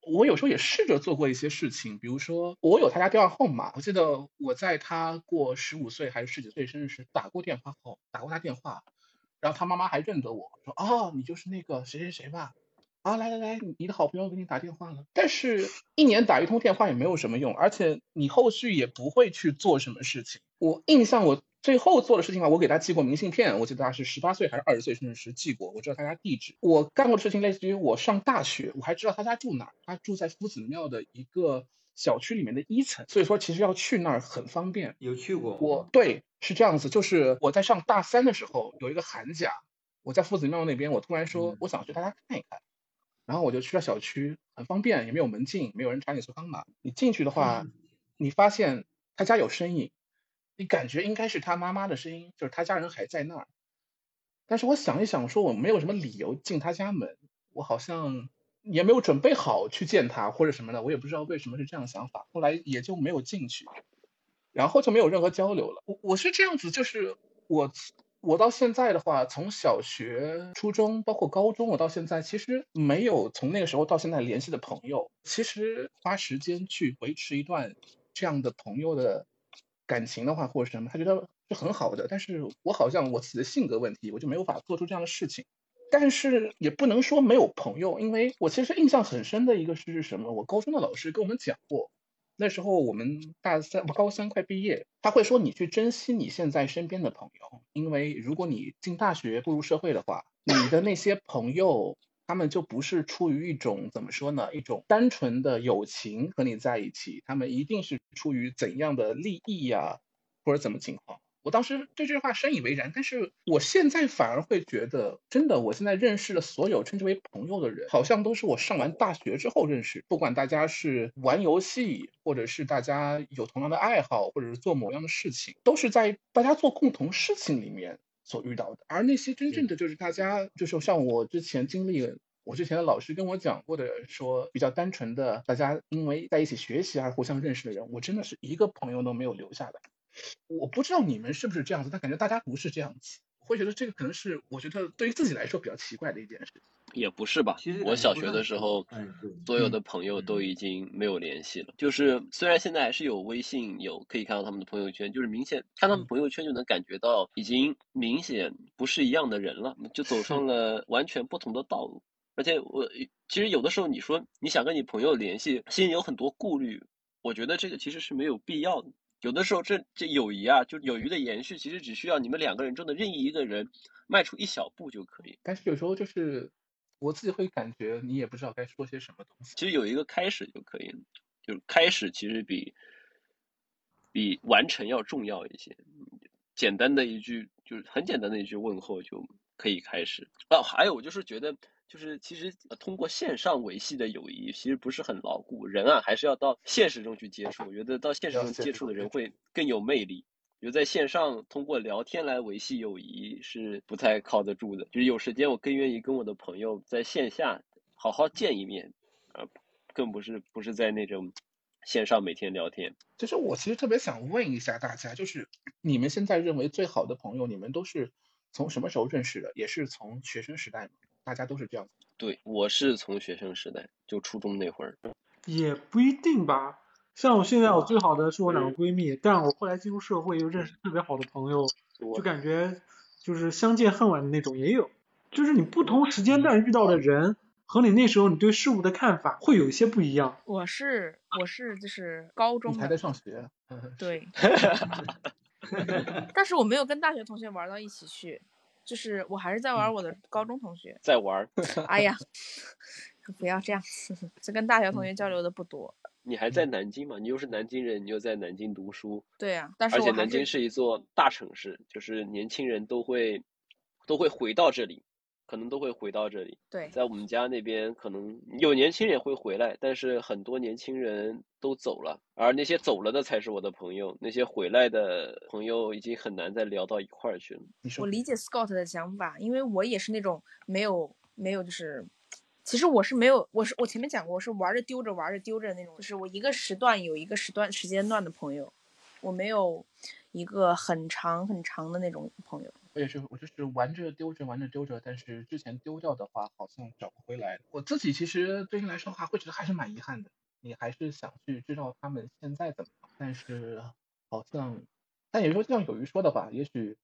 S7: 我有时候也试着做过一些事情，比如说我有他家电话号码，我记得我在他过十五岁还是十几岁生日时打过电话号，打过他电话，然后他妈妈还认得我，说哦，你就是那个谁谁谁吧。啊，来来来，你你的好朋友给你打电话了，但是一年打一通电话也没有什么用，而且你后续也不会去做什么事情。我印象我最后做的事情啊，我给他寄过明信片，我记得他是十八岁还是二十岁甚至是寄过，我知道他家地址。我干过的事情类似于我上大学，我还知道他家住哪儿，他住在夫子庙的一个小区里面的一层，所以说其实要去那儿很方便。
S1: 有去过？
S7: 我对是这样子，就是我在上大三的时候有一个寒假，我在夫子庙那边，我突然说
S1: 嗯
S7: 我想去他家看一看。然后我就去了小区，很方便，也没有门禁，没有人查你随康码。你进去的话，你发现他家有身影，你感觉应该是他妈妈的声音，就是他家人还在那儿。但是我想一想，说我没有什么理由进他家门，我好像也没有准备好去见他或者什么的，我也不知道为什么是这样想法，后来也就没有进去，然后就没有任何交流了。我我是这样子，就是我我到现在的话，从小学、初中，包括高中，我到现在其实没有从那个时候到现在联系的朋友。其实花时间去维持一段这样的朋友的感情的话，或者什么，他觉得是很好的。但是我好像我自己的性格问题，我就没有法做出这样的事情。但是也不能说没有朋友，因为我其实印象很深的一个事是什么？我高中的老师跟我们讲过，那时候我们大三、高三快毕业，他会说你去珍惜你现在身边的朋友，因为如果你进大学步入社会的话，你的那些朋友，他们就不是出于一种怎么说呢，一种单纯的友情和你在一起，他们一定是出于怎样的利益呀、或者怎么情况。我当时对这句话深以为然，但是我现在反而会觉得，真的，我现在认识的所有称之为朋友的人，好像都是我上完大学之后认识，不管大家是玩游戏，或者是大家有同样的爱好，或者是做某样的事情，都是在大家做共同事情里面所遇到的。而那些真正的就是大家，就是像我之前经历。我之前的老师跟我讲过的，说比较单纯的，大家因为在一起学习而互相认识的人，我真的是一个朋友都没有留下来。我不知道你们是不是这样子，但感觉大家不是这样子。我会觉得这个可能是我觉得对于自己来说比较奇怪的一件事。
S5: 也不是吧
S1: 其实，
S5: 我小学的时候，所有的朋友都已经没有联系了。就是虽然现在还是有微信，有可以看到他们的朋友圈，就是明显看他们朋友圈就能感觉到，已经明显不是一样的人了，就走上了完全不同的道路。而且我其实有的时候你说你想跟你朋友联系，心里有很多顾虑，我觉得这个其实是没有必要的。有的时候这这友谊啊，就友谊的延续，其实只需要你们两个人中的任意一个人迈出一小步就可以。
S7: 但是有时候就是我自己会感觉你也不知道该说些什么东西。
S5: 其实有一个开始就可以了，就是开始其实比比完成要重要一些。简单的一句就是很简单的一句问候就可以开始。哦，还有我就是觉得就是其实呃通过线上维系的友谊其实不是很牢固，人啊还是要到现实中去接触。我觉得到现实中接触的人会更有魅力。比如在线上通过聊天来维系友谊是不太靠得住的。就是有时间我更愿意跟我的朋友在线下好好见一面，呃，更不是不是在那种线上每天聊天。
S7: 就是我其实特别想问一下大家，就是你们现在认为最好的朋友，你们都是从什么时候认识的？也是从学生时代吗？大家都是这样子。
S5: 对，我是从学生时代就初中那会儿，
S6: 也不一定吧。像我现在我最好的是我两个闺蜜，但我后来进入社会又认识特别好的朋友，就感觉就是相见恨晚的那种也有。就是你不同时间段遇到的人和你那时候你对事物的看法会有一些不一样。
S3: 我是我是就是高中
S7: 你还在上学，嗯
S3: 对，但是我没有跟大学同学玩到一起去，就是我还是在玩我的高中同学。
S5: 在玩儿。
S3: 哎呀，不要这样，这跟大学同学交流的不多。
S5: 你还在南京嘛？你又是南京人，你又在南京读书，
S3: 对呀、但是
S5: 而且南京是一座大城市，就是年轻人都会都会回到这里，可能都会回到这里。
S3: 对
S5: 在我们家那边，可能有年轻人也会回来，但是很多年轻人都走了，而那些走了的才是我的朋友，那些回来的朋友已经很难再聊到一块儿去了。
S7: 你说
S3: 我理解 Scott 的想法，因为我也是那种没有没有就是，其实我是没有，我是我前面讲过，我是玩着丢着玩着丢着那种，就是我一个时段有一个时段时间段的朋友，我没有一个很长很长的那种朋友。
S7: 我也是，我就是玩着丢着，玩着丢着，但是之前丢掉的话，好像找不回来。我自己其实对你来说的话，会觉得还是蛮遗憾的。你还是想去知道他们现在怎么样，但是好像，但也说就像有鱼说的吧，也许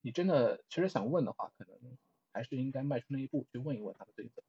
S7: 你真的其实想问的话，可能还是应该迈出那一步去问一问他们最近怎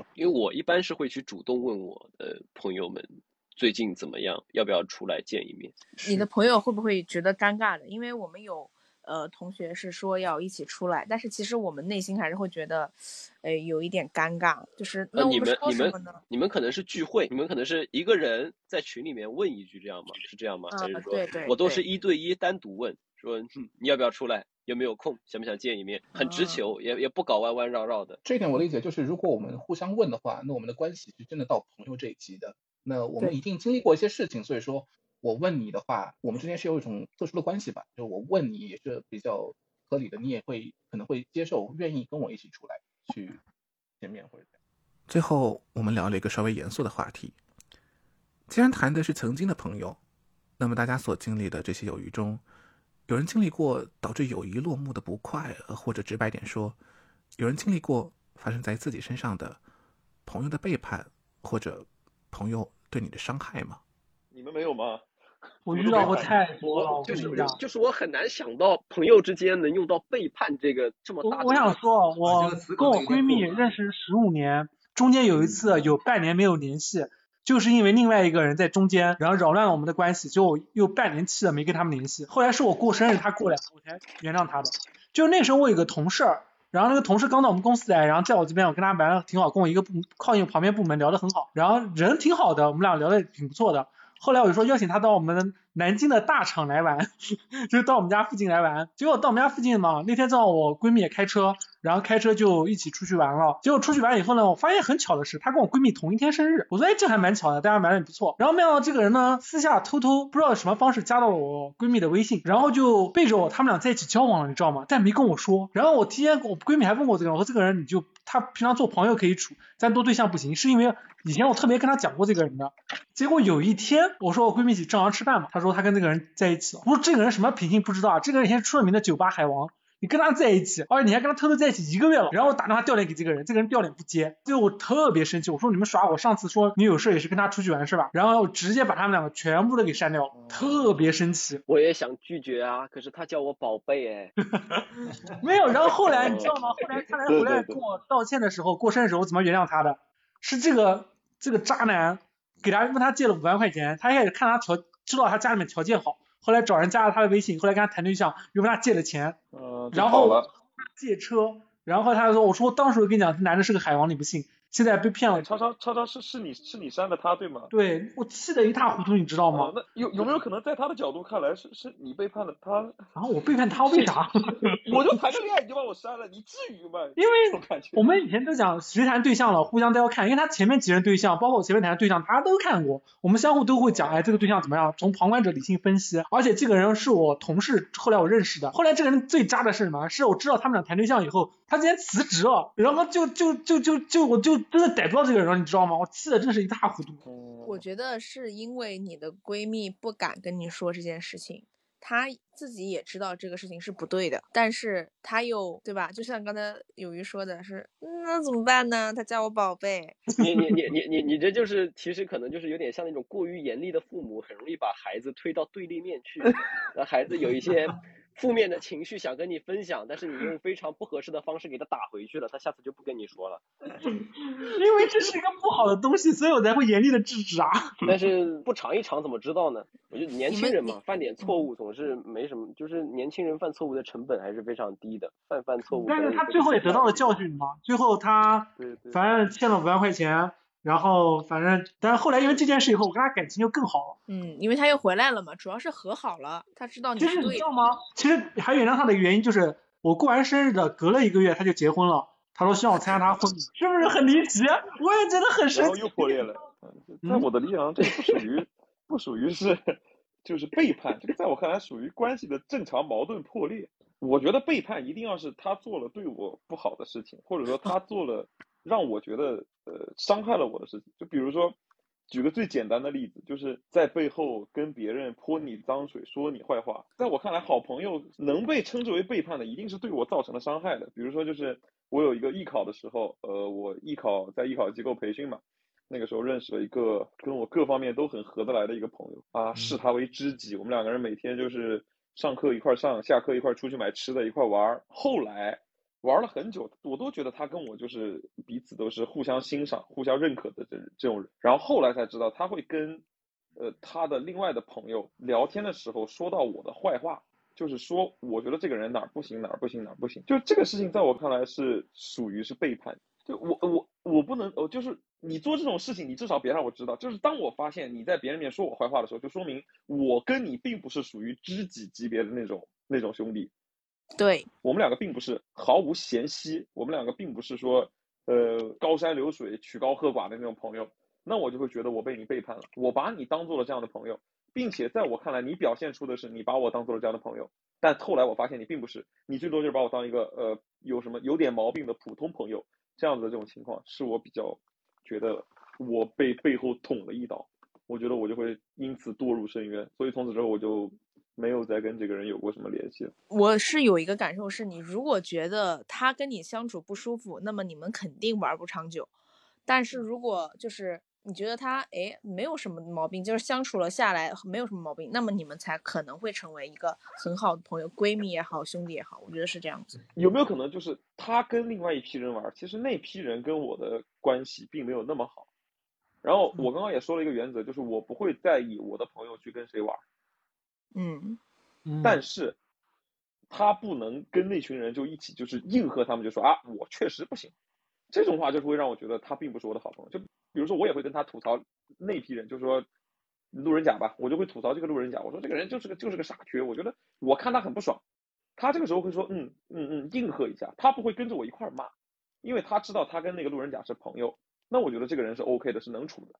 S7: 么。
S5: 因为我一般是会去主动问我的朋友们最近怎么样，要不要出来见一面。
S3: 你的朋友会不会觉得尴尬的？因为我们有呃同学是说要一起出来，但是其实我们内心还是会觉得，呃，有一点尴尬，就是那，你们
S5: 们你们
S3: 说什么呢？
S5: 你们可能是聚会，你们可能是一个人在群里面问一句这样吗？是这样吗？还是
S3: 啊
S5: 说
S3: 对对
S5: 我都是一对一单独问，说、嗯、你要不要出来，有没有空，想不想见一面，很直
S3: 啊
S5: 球，也也不搞弯弯绕绕的。
S7: 这一点我理解，就是如果我们互相问的话，那我们的关系是真的到朋友这一级的。那我们一定经历过一些事情，所以说我问你的话，我们之间是有一种特殊的关系吧？就我问你也是比较合理的，你也会可能会接受，愿意跟我一起出来去见面或者这样。最后，我们聊了一个稍微严肃的话题。既然谈的是曾经的朋友，那么大家所经历的这些友谊中，有人经历过导致友谊落幕的不快，或者直白点说，有人经历过发生在自己身上的朋友的背叛，或者朋友对你的伤害吗？
S4: 你们没有吗？
S6: 我遇到过太多了，
S5: 我就是
S6: 我跟你讲。
S5: 就是我很难想到朋友之间能用到背叛这个这么大的。
S6: 我我想说，我
S1: 这个词
S6: 跟我闺蜜认识十五年，中间有一次有半年没有联系，就是因为另外一个人在中间，然后扰乱了我们的关系，就又半年期了没跟他们联系。后来是我过生日，他过来，我才原谅他的。就那时候我有个同事，然后那个同事刚到我们公司来，然后在我这边我跟他玩的挺好，跟我一个部靠近旁边部门聊得很好，然后人挺好的，我们俩聊得挺不错的。后来我就说邀请她到我们南京的大厂来玩，就到我们家附近来玩。结果到我们家附近嘛，那天正好我闺蜜也开车，然后开车就一起出去玩了。结果出去玩以后呢，我发现很巧的是，她跟我闺蜜同一天生日。我说哎，这还蛮巧的，大家玩的也不错。然后没想到这个人呢，私下偷偷不知道什么方式加到了我闺蜜的微信，然后就背着我他们俩在一起交往了，你知道吗？但没跟我说。然后我提前我闺蜜还问过这个人，我说这个人你就他平常做朋友可以处，但做对象不行，是因为以前我特别跟她讲过这个人的。结果有一天，我说我闺蜜一起正常吃饭嘛，她说她跟这个人在一起了。我说这个人什么品性不知道啊，这个人以前出了名的酒吧海王，你跟他在一起，而且你还跟他偷偷在一起一个月了。然后我打电话掉脸给这个人，这个人掉脸不接，最后我特别生气，我说你们耍我，上次说你有事也是跟他出去玩是吧？然后我直接把他们两个全部都给删掉，特别生气。
S5: 我也想拒绝啊，可是他叫我宝贝哎。
S6: 没有，然后后来你知道吗？后来他来回来跟我道歉的时候，过生日的时候，我怎么原谅他的？是这个这个渣男给他问他借了五万块钱，他一开始看他条知道他家里面条件好，后来找人加了他的微信，后来跟他谈对象，又跟他借了钱，
S4: 呃，
S6: 然后，借车，然后他说我说当时我跟你讲，这男的是个海王，你不信？现在被骗了。
S4: 超超超超是是你是你删的他对吗？
S6: 对我气得一塌糊涂，你知道吗
S4: 哦，？那有有没有可能在他的角度看来是是你背叛了他？
S6: 然后我背叛他，为啥？
S4: 我就谈个恋爱你就把我删了，你至于吗？
S6: 因为。我们以前都讲谁谈对象了，互相都要看，因为他前面几任对象，包括我前面谈的对象，他都看过，我们相互都会讲，哎，这个对象怎么样？从旁观者理性分析，而且这个人是我同事，后来我认识的。后来这个人最渣的是什么？是我知道他们俩谈对象以后，他竟然辞职了，然后就就就就就我就真的逮不到这个人了，你知道吗？我气的真是一塌糊涂。
S3: 我觉得是因为你的闺蜜不敢跟你说这件事情，她自己也知道这个事情是不对的，但是她又对吧？就像刚才有鱼说的是，嗯那怎么办呢？她叫我宝贝，
S5: 你你你你你你这就是其实可能就是有点像那种过于严厉的父母，很容易把孩子推到对立面去，让孩子有一些负面的情绪想跟你分享，但是你用非常不合适的方式给他打回去了，他下次就不跟你说了。
S6: 因为这是一个不好的东西，所以我才会严厉的制止啊。
S5: 但是不尝一尝怎么知道呢？我觉得年轻人嘛，犯点错误总是没什么，就是年轻人犯错误的成本还是非常低的，犯犯错误。
S6: 但是他最后也得到了教训嘛，最后他反正欠了五万块钱，然后反正，但是后来因为这件事以后，我跟他感情就更好了。
S3: 嗯，因为他又回来了嘛，主要是和好了，他知道你
S6: 其实
S3: 是。
S6: 你知道吗？其实还原谅他的原因就是我过完生日的隔了一个月他就结婚了，他说希望我参加他婚礼，是不是很离奇？我也觉得很
S4: 然后
S6: 神奇。
S4: 又破裂了。嗯在我的理解上，这不属于不属于是就是背叛，这个在我看来属于关系的正常矛盾破裂。我觉得背叛一定要是他做了对我不好的事情，或者说他做了让我觉得呃伤害了我的事情。就比如说，举个最简单的例子，就是在背后跟别人泼你脏水，说你坏话。在我看来，好朋友能被称之为背叛的，一定是对我造成了伤害的。比如说，就是我有一个艺考的时候，呃，我艺考在艺考机构培训嘛，那个时候认识了一个跟我各方面都很合得来的一个朋友啊，视他为知己。我们两个人每天就是上课一块儿上，下课一块儿出去买吃的，一块儿玩儿。后来玩了很久，我都觉得他跟我就是彼此都是互相欣赏、互相认可的这这种人。然后后来才知道，他会跟呃他的另外的朋友聊天的时候说到我的坏话，就是说我觉得这个人哪儿不行，哪儿不行，哪儿不行。就这个事情在我看来是属于是背叛。就我我我不能，我就是你做这种事情，你至少别让我知道。就是当我发现你在别人面说我坏话的时候，就说明我跟你并不是属于知己级别的那种那种兄弟。
S3: 对，
S4: 我们两个并不是毫无嫌隙，我们两个并不是说呃高山流水曲高和寡的那种朋友。那我就会觉得我被你背叛了，我把你当做了这样的朋友，并且在我看来，你表现出的是你把我当做了这样的朋友，但后来我发现你并不是，你最多就是把我当一个呃有什么有点毛病的普通朋友，这样子的这种情况，是我比较觉得我被背后捅了一刀，我觉得我就会因此堕入深渊，所以从此之后我就没有再跟这个人有过什么联系。
S3: 我是有一个感受是，你如果觉得他跟你相处不舒服，那么你们肯定玩不长久。但是如果就是你觉得他诶没有什么毛病，就是相处了下来没有什么毛病，那么你们才可能会成为一个很好的朋友，闺蜜也好，兄弟也好，我觉得是这样子。
S4: 有没有可能就是他跟另外一批人玩，其实那批人跟我的关系并没有那么好。然后我刚刚也说了一个原则，就是我不会在意我的朋友去跟谁玩，
S3: 嗯，
S6: 嗯
S4: 但是他不能跟那群人就一起就是应和他们，就说啊我确实不行，这种话就是会让我觉得他并不是我的好朋友。就比如说我也会跟他吐槽那批人，就说路人甲吧，我就会吐槽这个路人甲，我说这个人就是个就是个傻缺，我觉得我看他很不爽。他这个时候会说嗯嗯嗯应和一下，他不会跟着我一块儿骂，因为他知道他跟那个路人甲是朋友，那我觉得这个人是 OK 的，是能处的。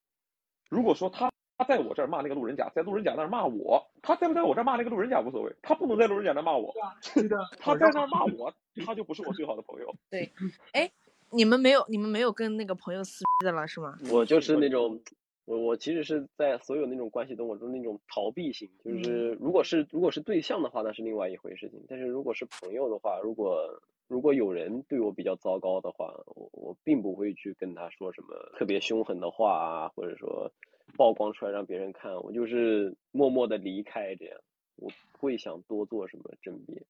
S4: 如果说他他在我这儿骂那个路人甲，在路人甲那儿骂我，他在不在我这儿骂那个路人甲无所谓，他不能在路人甲那儿骂我，
S6: 这个
S4: 他在那儿骂我，他就不是我最好的朋友。
S3: 对。哎，你们没有你们没有跟那个朋友撕逼的了是吗？
S5: 我就是那种，我我其实是在所有那种关系中，我都那种逃避型，就是如果是如果是对象的话，那是另外一回事情。但是如果是朋友的话，如果如果有人对我比较糟糕的话，我我并不会去跟他说什么特别凶狠的话啊，或者说曝光出来让别人看，我就是默默的离开这样，我不会想多做什么争辩。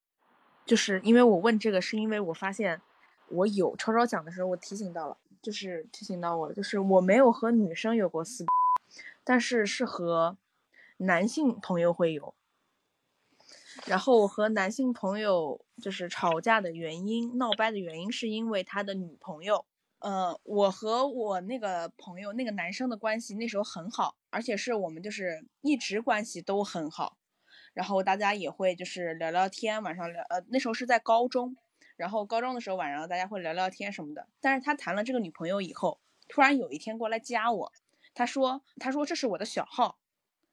S3: 就是因为我问这个，是因为我发现我有超超讲的时候，我提醒到了，就是提醒到我了，就是我没有和女生有过撕逼，但是是和男性朋友会有。然后我和男性朋友就是吵架的原因、闹掰的原因，是因为他的女朋友呃，我和我那个朋友那个男生的关系那时候很好，而且是我们就是一直关系都很好，然后大家也会就是聊聊天，晚上聊，呃，那时候是在高中，然后高中的时候晚上大家会聊聊天什么的。但是他谈了这个女朋友以后，突然有一天过来加我，他说他说这是我的小号，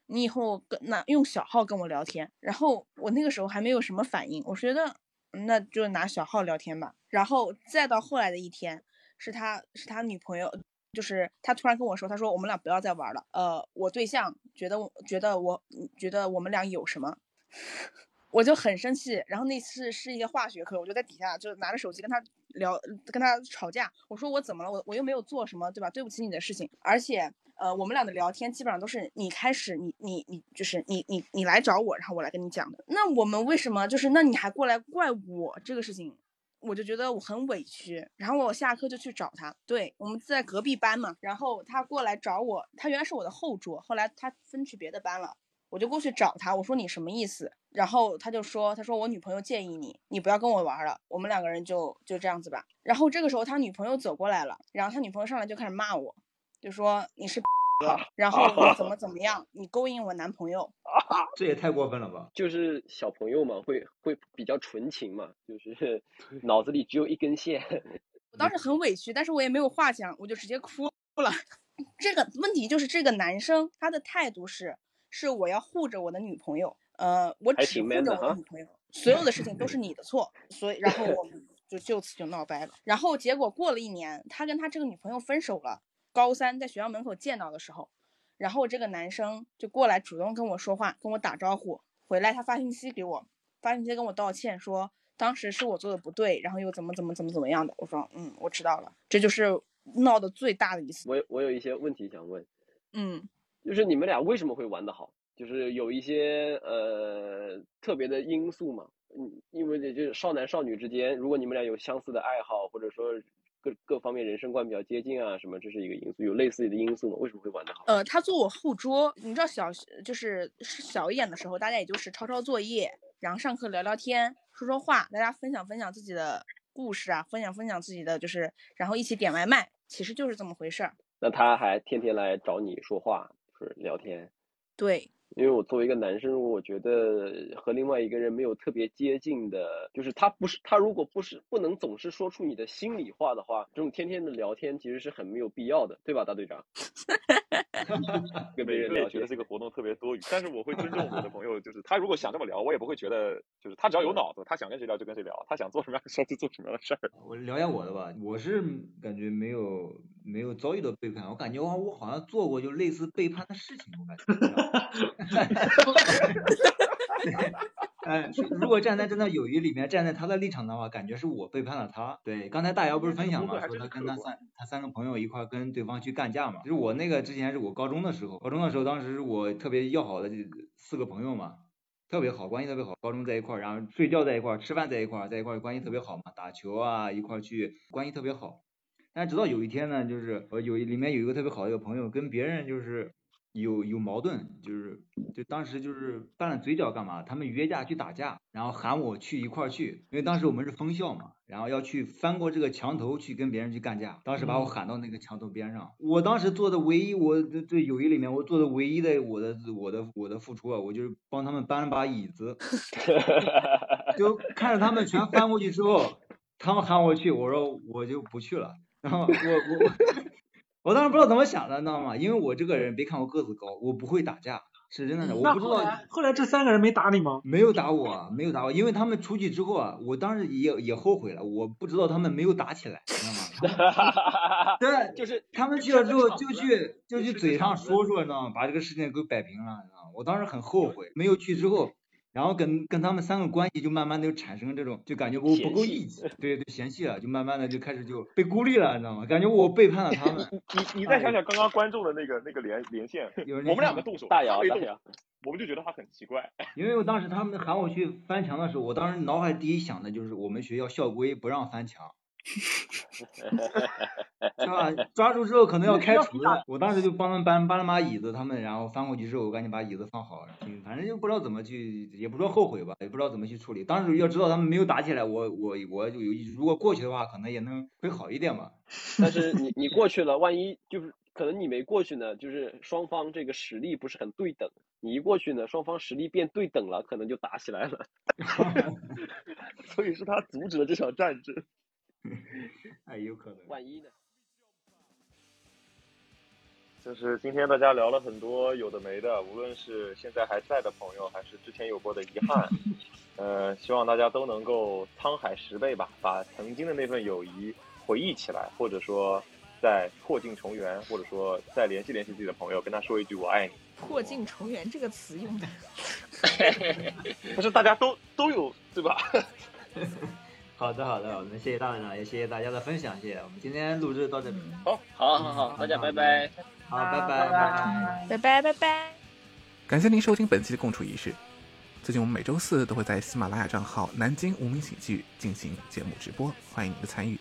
S3: 你以后跟那用小号跟我聊天。然后我那个时候还没有什么反应，我觉得那就拿小号聊天吧。然后再到后来的一天。是他是他女朋友，就是他突然跟我说，他说我们俩不要再玩了。呃，我对象觉得我觉得我觉得我们俩有什么，我就很生气。然后那次是一个化学课，我就在底下就拿着手机跟他聊，跟他吵架。我说我怎么了？我我又没有做什么，对吧？对不起你的事情。而且呃，我们俩的聊天基本上都是你开始，你你你就是你你你来找我，然后我来跟你讲的。那我们为什么就是那你还过来怪我这个事情？我就觉得我很委屈，然后我下课就去找他。对，我们在隔壁班嘛，然后他过来找我，他原来是我的后桌，后来他分去别的班了，我就过去找他，我说你什么意思？然后他就说，他说我女朋友建议你，你不要跟我玩了，我们两个人就就这样子吧。然后这个时候他女朋友走过来了，然后他女朋友上来就开始骂我，就说你是。然后我怎么怎么样？你勾引我男朋友，
S1: 这也太过分了吧！
S5: 就是小朋友嘛，会会比较纯情嘛，就是脑子里只有一根线。
S3: 我当时很委屈，但是我也没有话讲，我就直接哭了。这个问题就是这个男生他的态度是，是我要护着我的女朋友，呃，我只护着我的女朋友，所有的事情都是你的错，所以然后我们就就此就闹掰了。然后结果过了一年，他跟他这个女朋友分手了。高三在学校门口见到的时候，然后这个男生就过来主动跟我说话，跟我打招呼。回来他发信息给我，发信息跟我道歉，说当时是我做的不对，然后又怎么怎么怎么怎么样的。我说嗯，我知道了。这就是闹的最大的一次。
S5: 我我有一些问题想问，
S3: 嗯，
S5: 就是你们俩为什么会玩得好？就是有一些呃特别的因素嘛？嗯，因为就是少男少女之间，如果你们俩有相似的爱好，或者说。各各方面人生观比较接近啊，什么这是一个因素，有类似的因素吗？为什么会玩得好？
S3: 呃，他坐我后桌，你知道小就是小一点的时候，大家也就是抄抄作业，然后上课聊聊天，说说话，大家分享分享自己的故事啊，分享分享自己的就是，然后一起点外卖，其实就是这么回事儿。
S5: 那他还天天来找你说话，就是聊天。
S3: 对。
S5: 因为我作为一个男生，我觉得和另外一个人没有特别接近的，就是他不是他如果不是不能总是说出你的心里话的话，这种天天的聊天其实是很没有必要的，对吧，大队长？
S4: 跟别人聊，觉得这个活动特别多余，但是我会尊重我的朋友，就是他如果想这么聊，我也不会觉得，就是他只要有脑子，他想跟谁聊就跟谁聊，他想做什么样的事就做什么样的事儿。
S1: 我聊一下我的吧，我是感觉没有没有遭遇到背叛，我感觉我我好像做过就类似背叛的事情，我感觉。哈哈哈哎，如果站在这段友谊里面，站在他的立场的话，感觉是我背叛了他。对，刚才大姚不是分享嘛，说他跟他三他三个朋友一块跟对方去干架嘛。就是我那个之前是我高中的时候，高中的时候当时我特别要好的四个朋友嘛，特别好，关系特别好。高中在一块，然后睡觉在一块，吃饭在一块，在一块关系特别好嘛，打球啊一块去，关系特别好。但是直到有一天呢，就是我有里面有一个特别好的一个朋友，跟别人就是。有有矛盾，就是就当时就是拌了嘴角干嘛？他们约架去打架，然后喊我去一块儿去，因为当时我们是封校嘛，然后要去翻过这个墙头去跟别人去干架。当时把我喊到那个墙头边上，我当时做的唯一，我这这友谊里面我做的唯一的我的我的我的付出啊，我就是帮他们搬了把椅子，就看着他们全翻过去之后，他们喊我去，我说我就不去了，然后我我。我当时不知道怎么想的，你知道吗？因为我这个人，别看我个子高，我不会打架，是真的的。我不知道。
S6: 后来这三个人没打你吗？
S1: 没有打我，没有打我，因为他们出去之后啊，我当时也也后悔了，我不知道他们没有打起来，知道吗？对，
S5: 就是
S1: 他们去了之后就去就去嘴上说说，你知道吗？把这个事情给摆平了，你知道吗？我当时很后悔，没有去之后。然后跟跟他们三个关系就慢慢的产生这种，就感觉我不够义气，对对，嫌弃了，就慢慢的就开始就被孤立了，你知道吗？感觉我背叛了他们。
S4: 你你再想想刚刚观众的那个那个连连线，我们两个动手，
S5: 大姚
S4: 大姚，我们就觉得他很奇怪。
S1: 因为我当时他们喊我去翻墙的时候，我当时脑海第一想的就是我们学校校规不让翻墙，是吧？抓住之后可能要开除的。我当时就帮他们搬搬了把椅子，他们然后翻过去之后，我赶紧把椅子放好，嗯反正就不知道怎么去，也不说后悔吧，也不知道怎么去处理。当时要知道他们没有打起来，我我我就有如果过去的话，可能也能会好一点吧。
S5: 但是你你过去了，万一就是可能你没过去呢，就是双方这个实力不是很对等。你一过去呢，双方实力变对等了，可能就打起来了。所以是他阻止了这场战争。
S1: 哎，有可能。
S5: 万一呢？
S4: 就是今天大家聊了很多有的没的，无论是现在还在的朋友，还是之前有过的遗憾，呃，希望大家都能够沧海十倍吧，把曾经的那份友谊回忆起来，或者说再破镜重圆，或者说再联系联系自己的朋友，跟他说一句我爱你。
S3: 破镜重圆这个词用的，
S4: 不是大家都都有对吧？
S1: 好的，好的，我们谢谢大队长，也谢谢大家的分享，谢谢。我们今天录制到这里，
S5: 好，好，好，好，大家拜拜。
S1: 好，拜拜，拜拜。
S11: 拜拜拜拜。
S2: 感谢您收听本期的共处仪式。最近我们每周四都会在喜马拉雅账号“南京无名喜剧”进行节目直播，欢迎您的参与。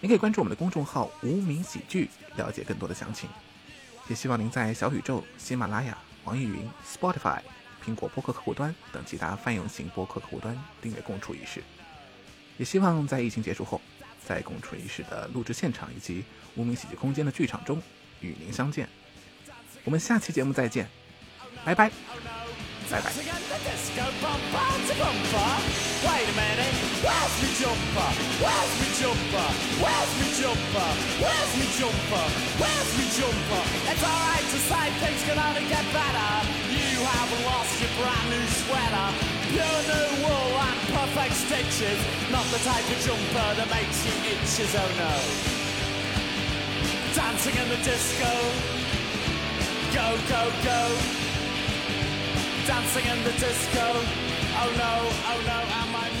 S2: 您可以关注我们的公众号“无名喜剧”，了解更多的详情。也希望您在小宇宙、喜马拉雅、网易云、Spotify、苹果播客客户端等其他泛用型播客客户端订阅“共处一室”。也希望在疫情结束后，在“共处一室”的录制现场以及无名喜剧空间的剧场中与您相见。我们下期节目再见，拜拜，拜拜。
S12: You have lost your brand new sweater. Pure new wool and perfect stitches. Not the type of jumper that makes you itches, oh no. Dancing in the disco. Go, go, go. Dancing in the disco. Oh no, oh no, am I?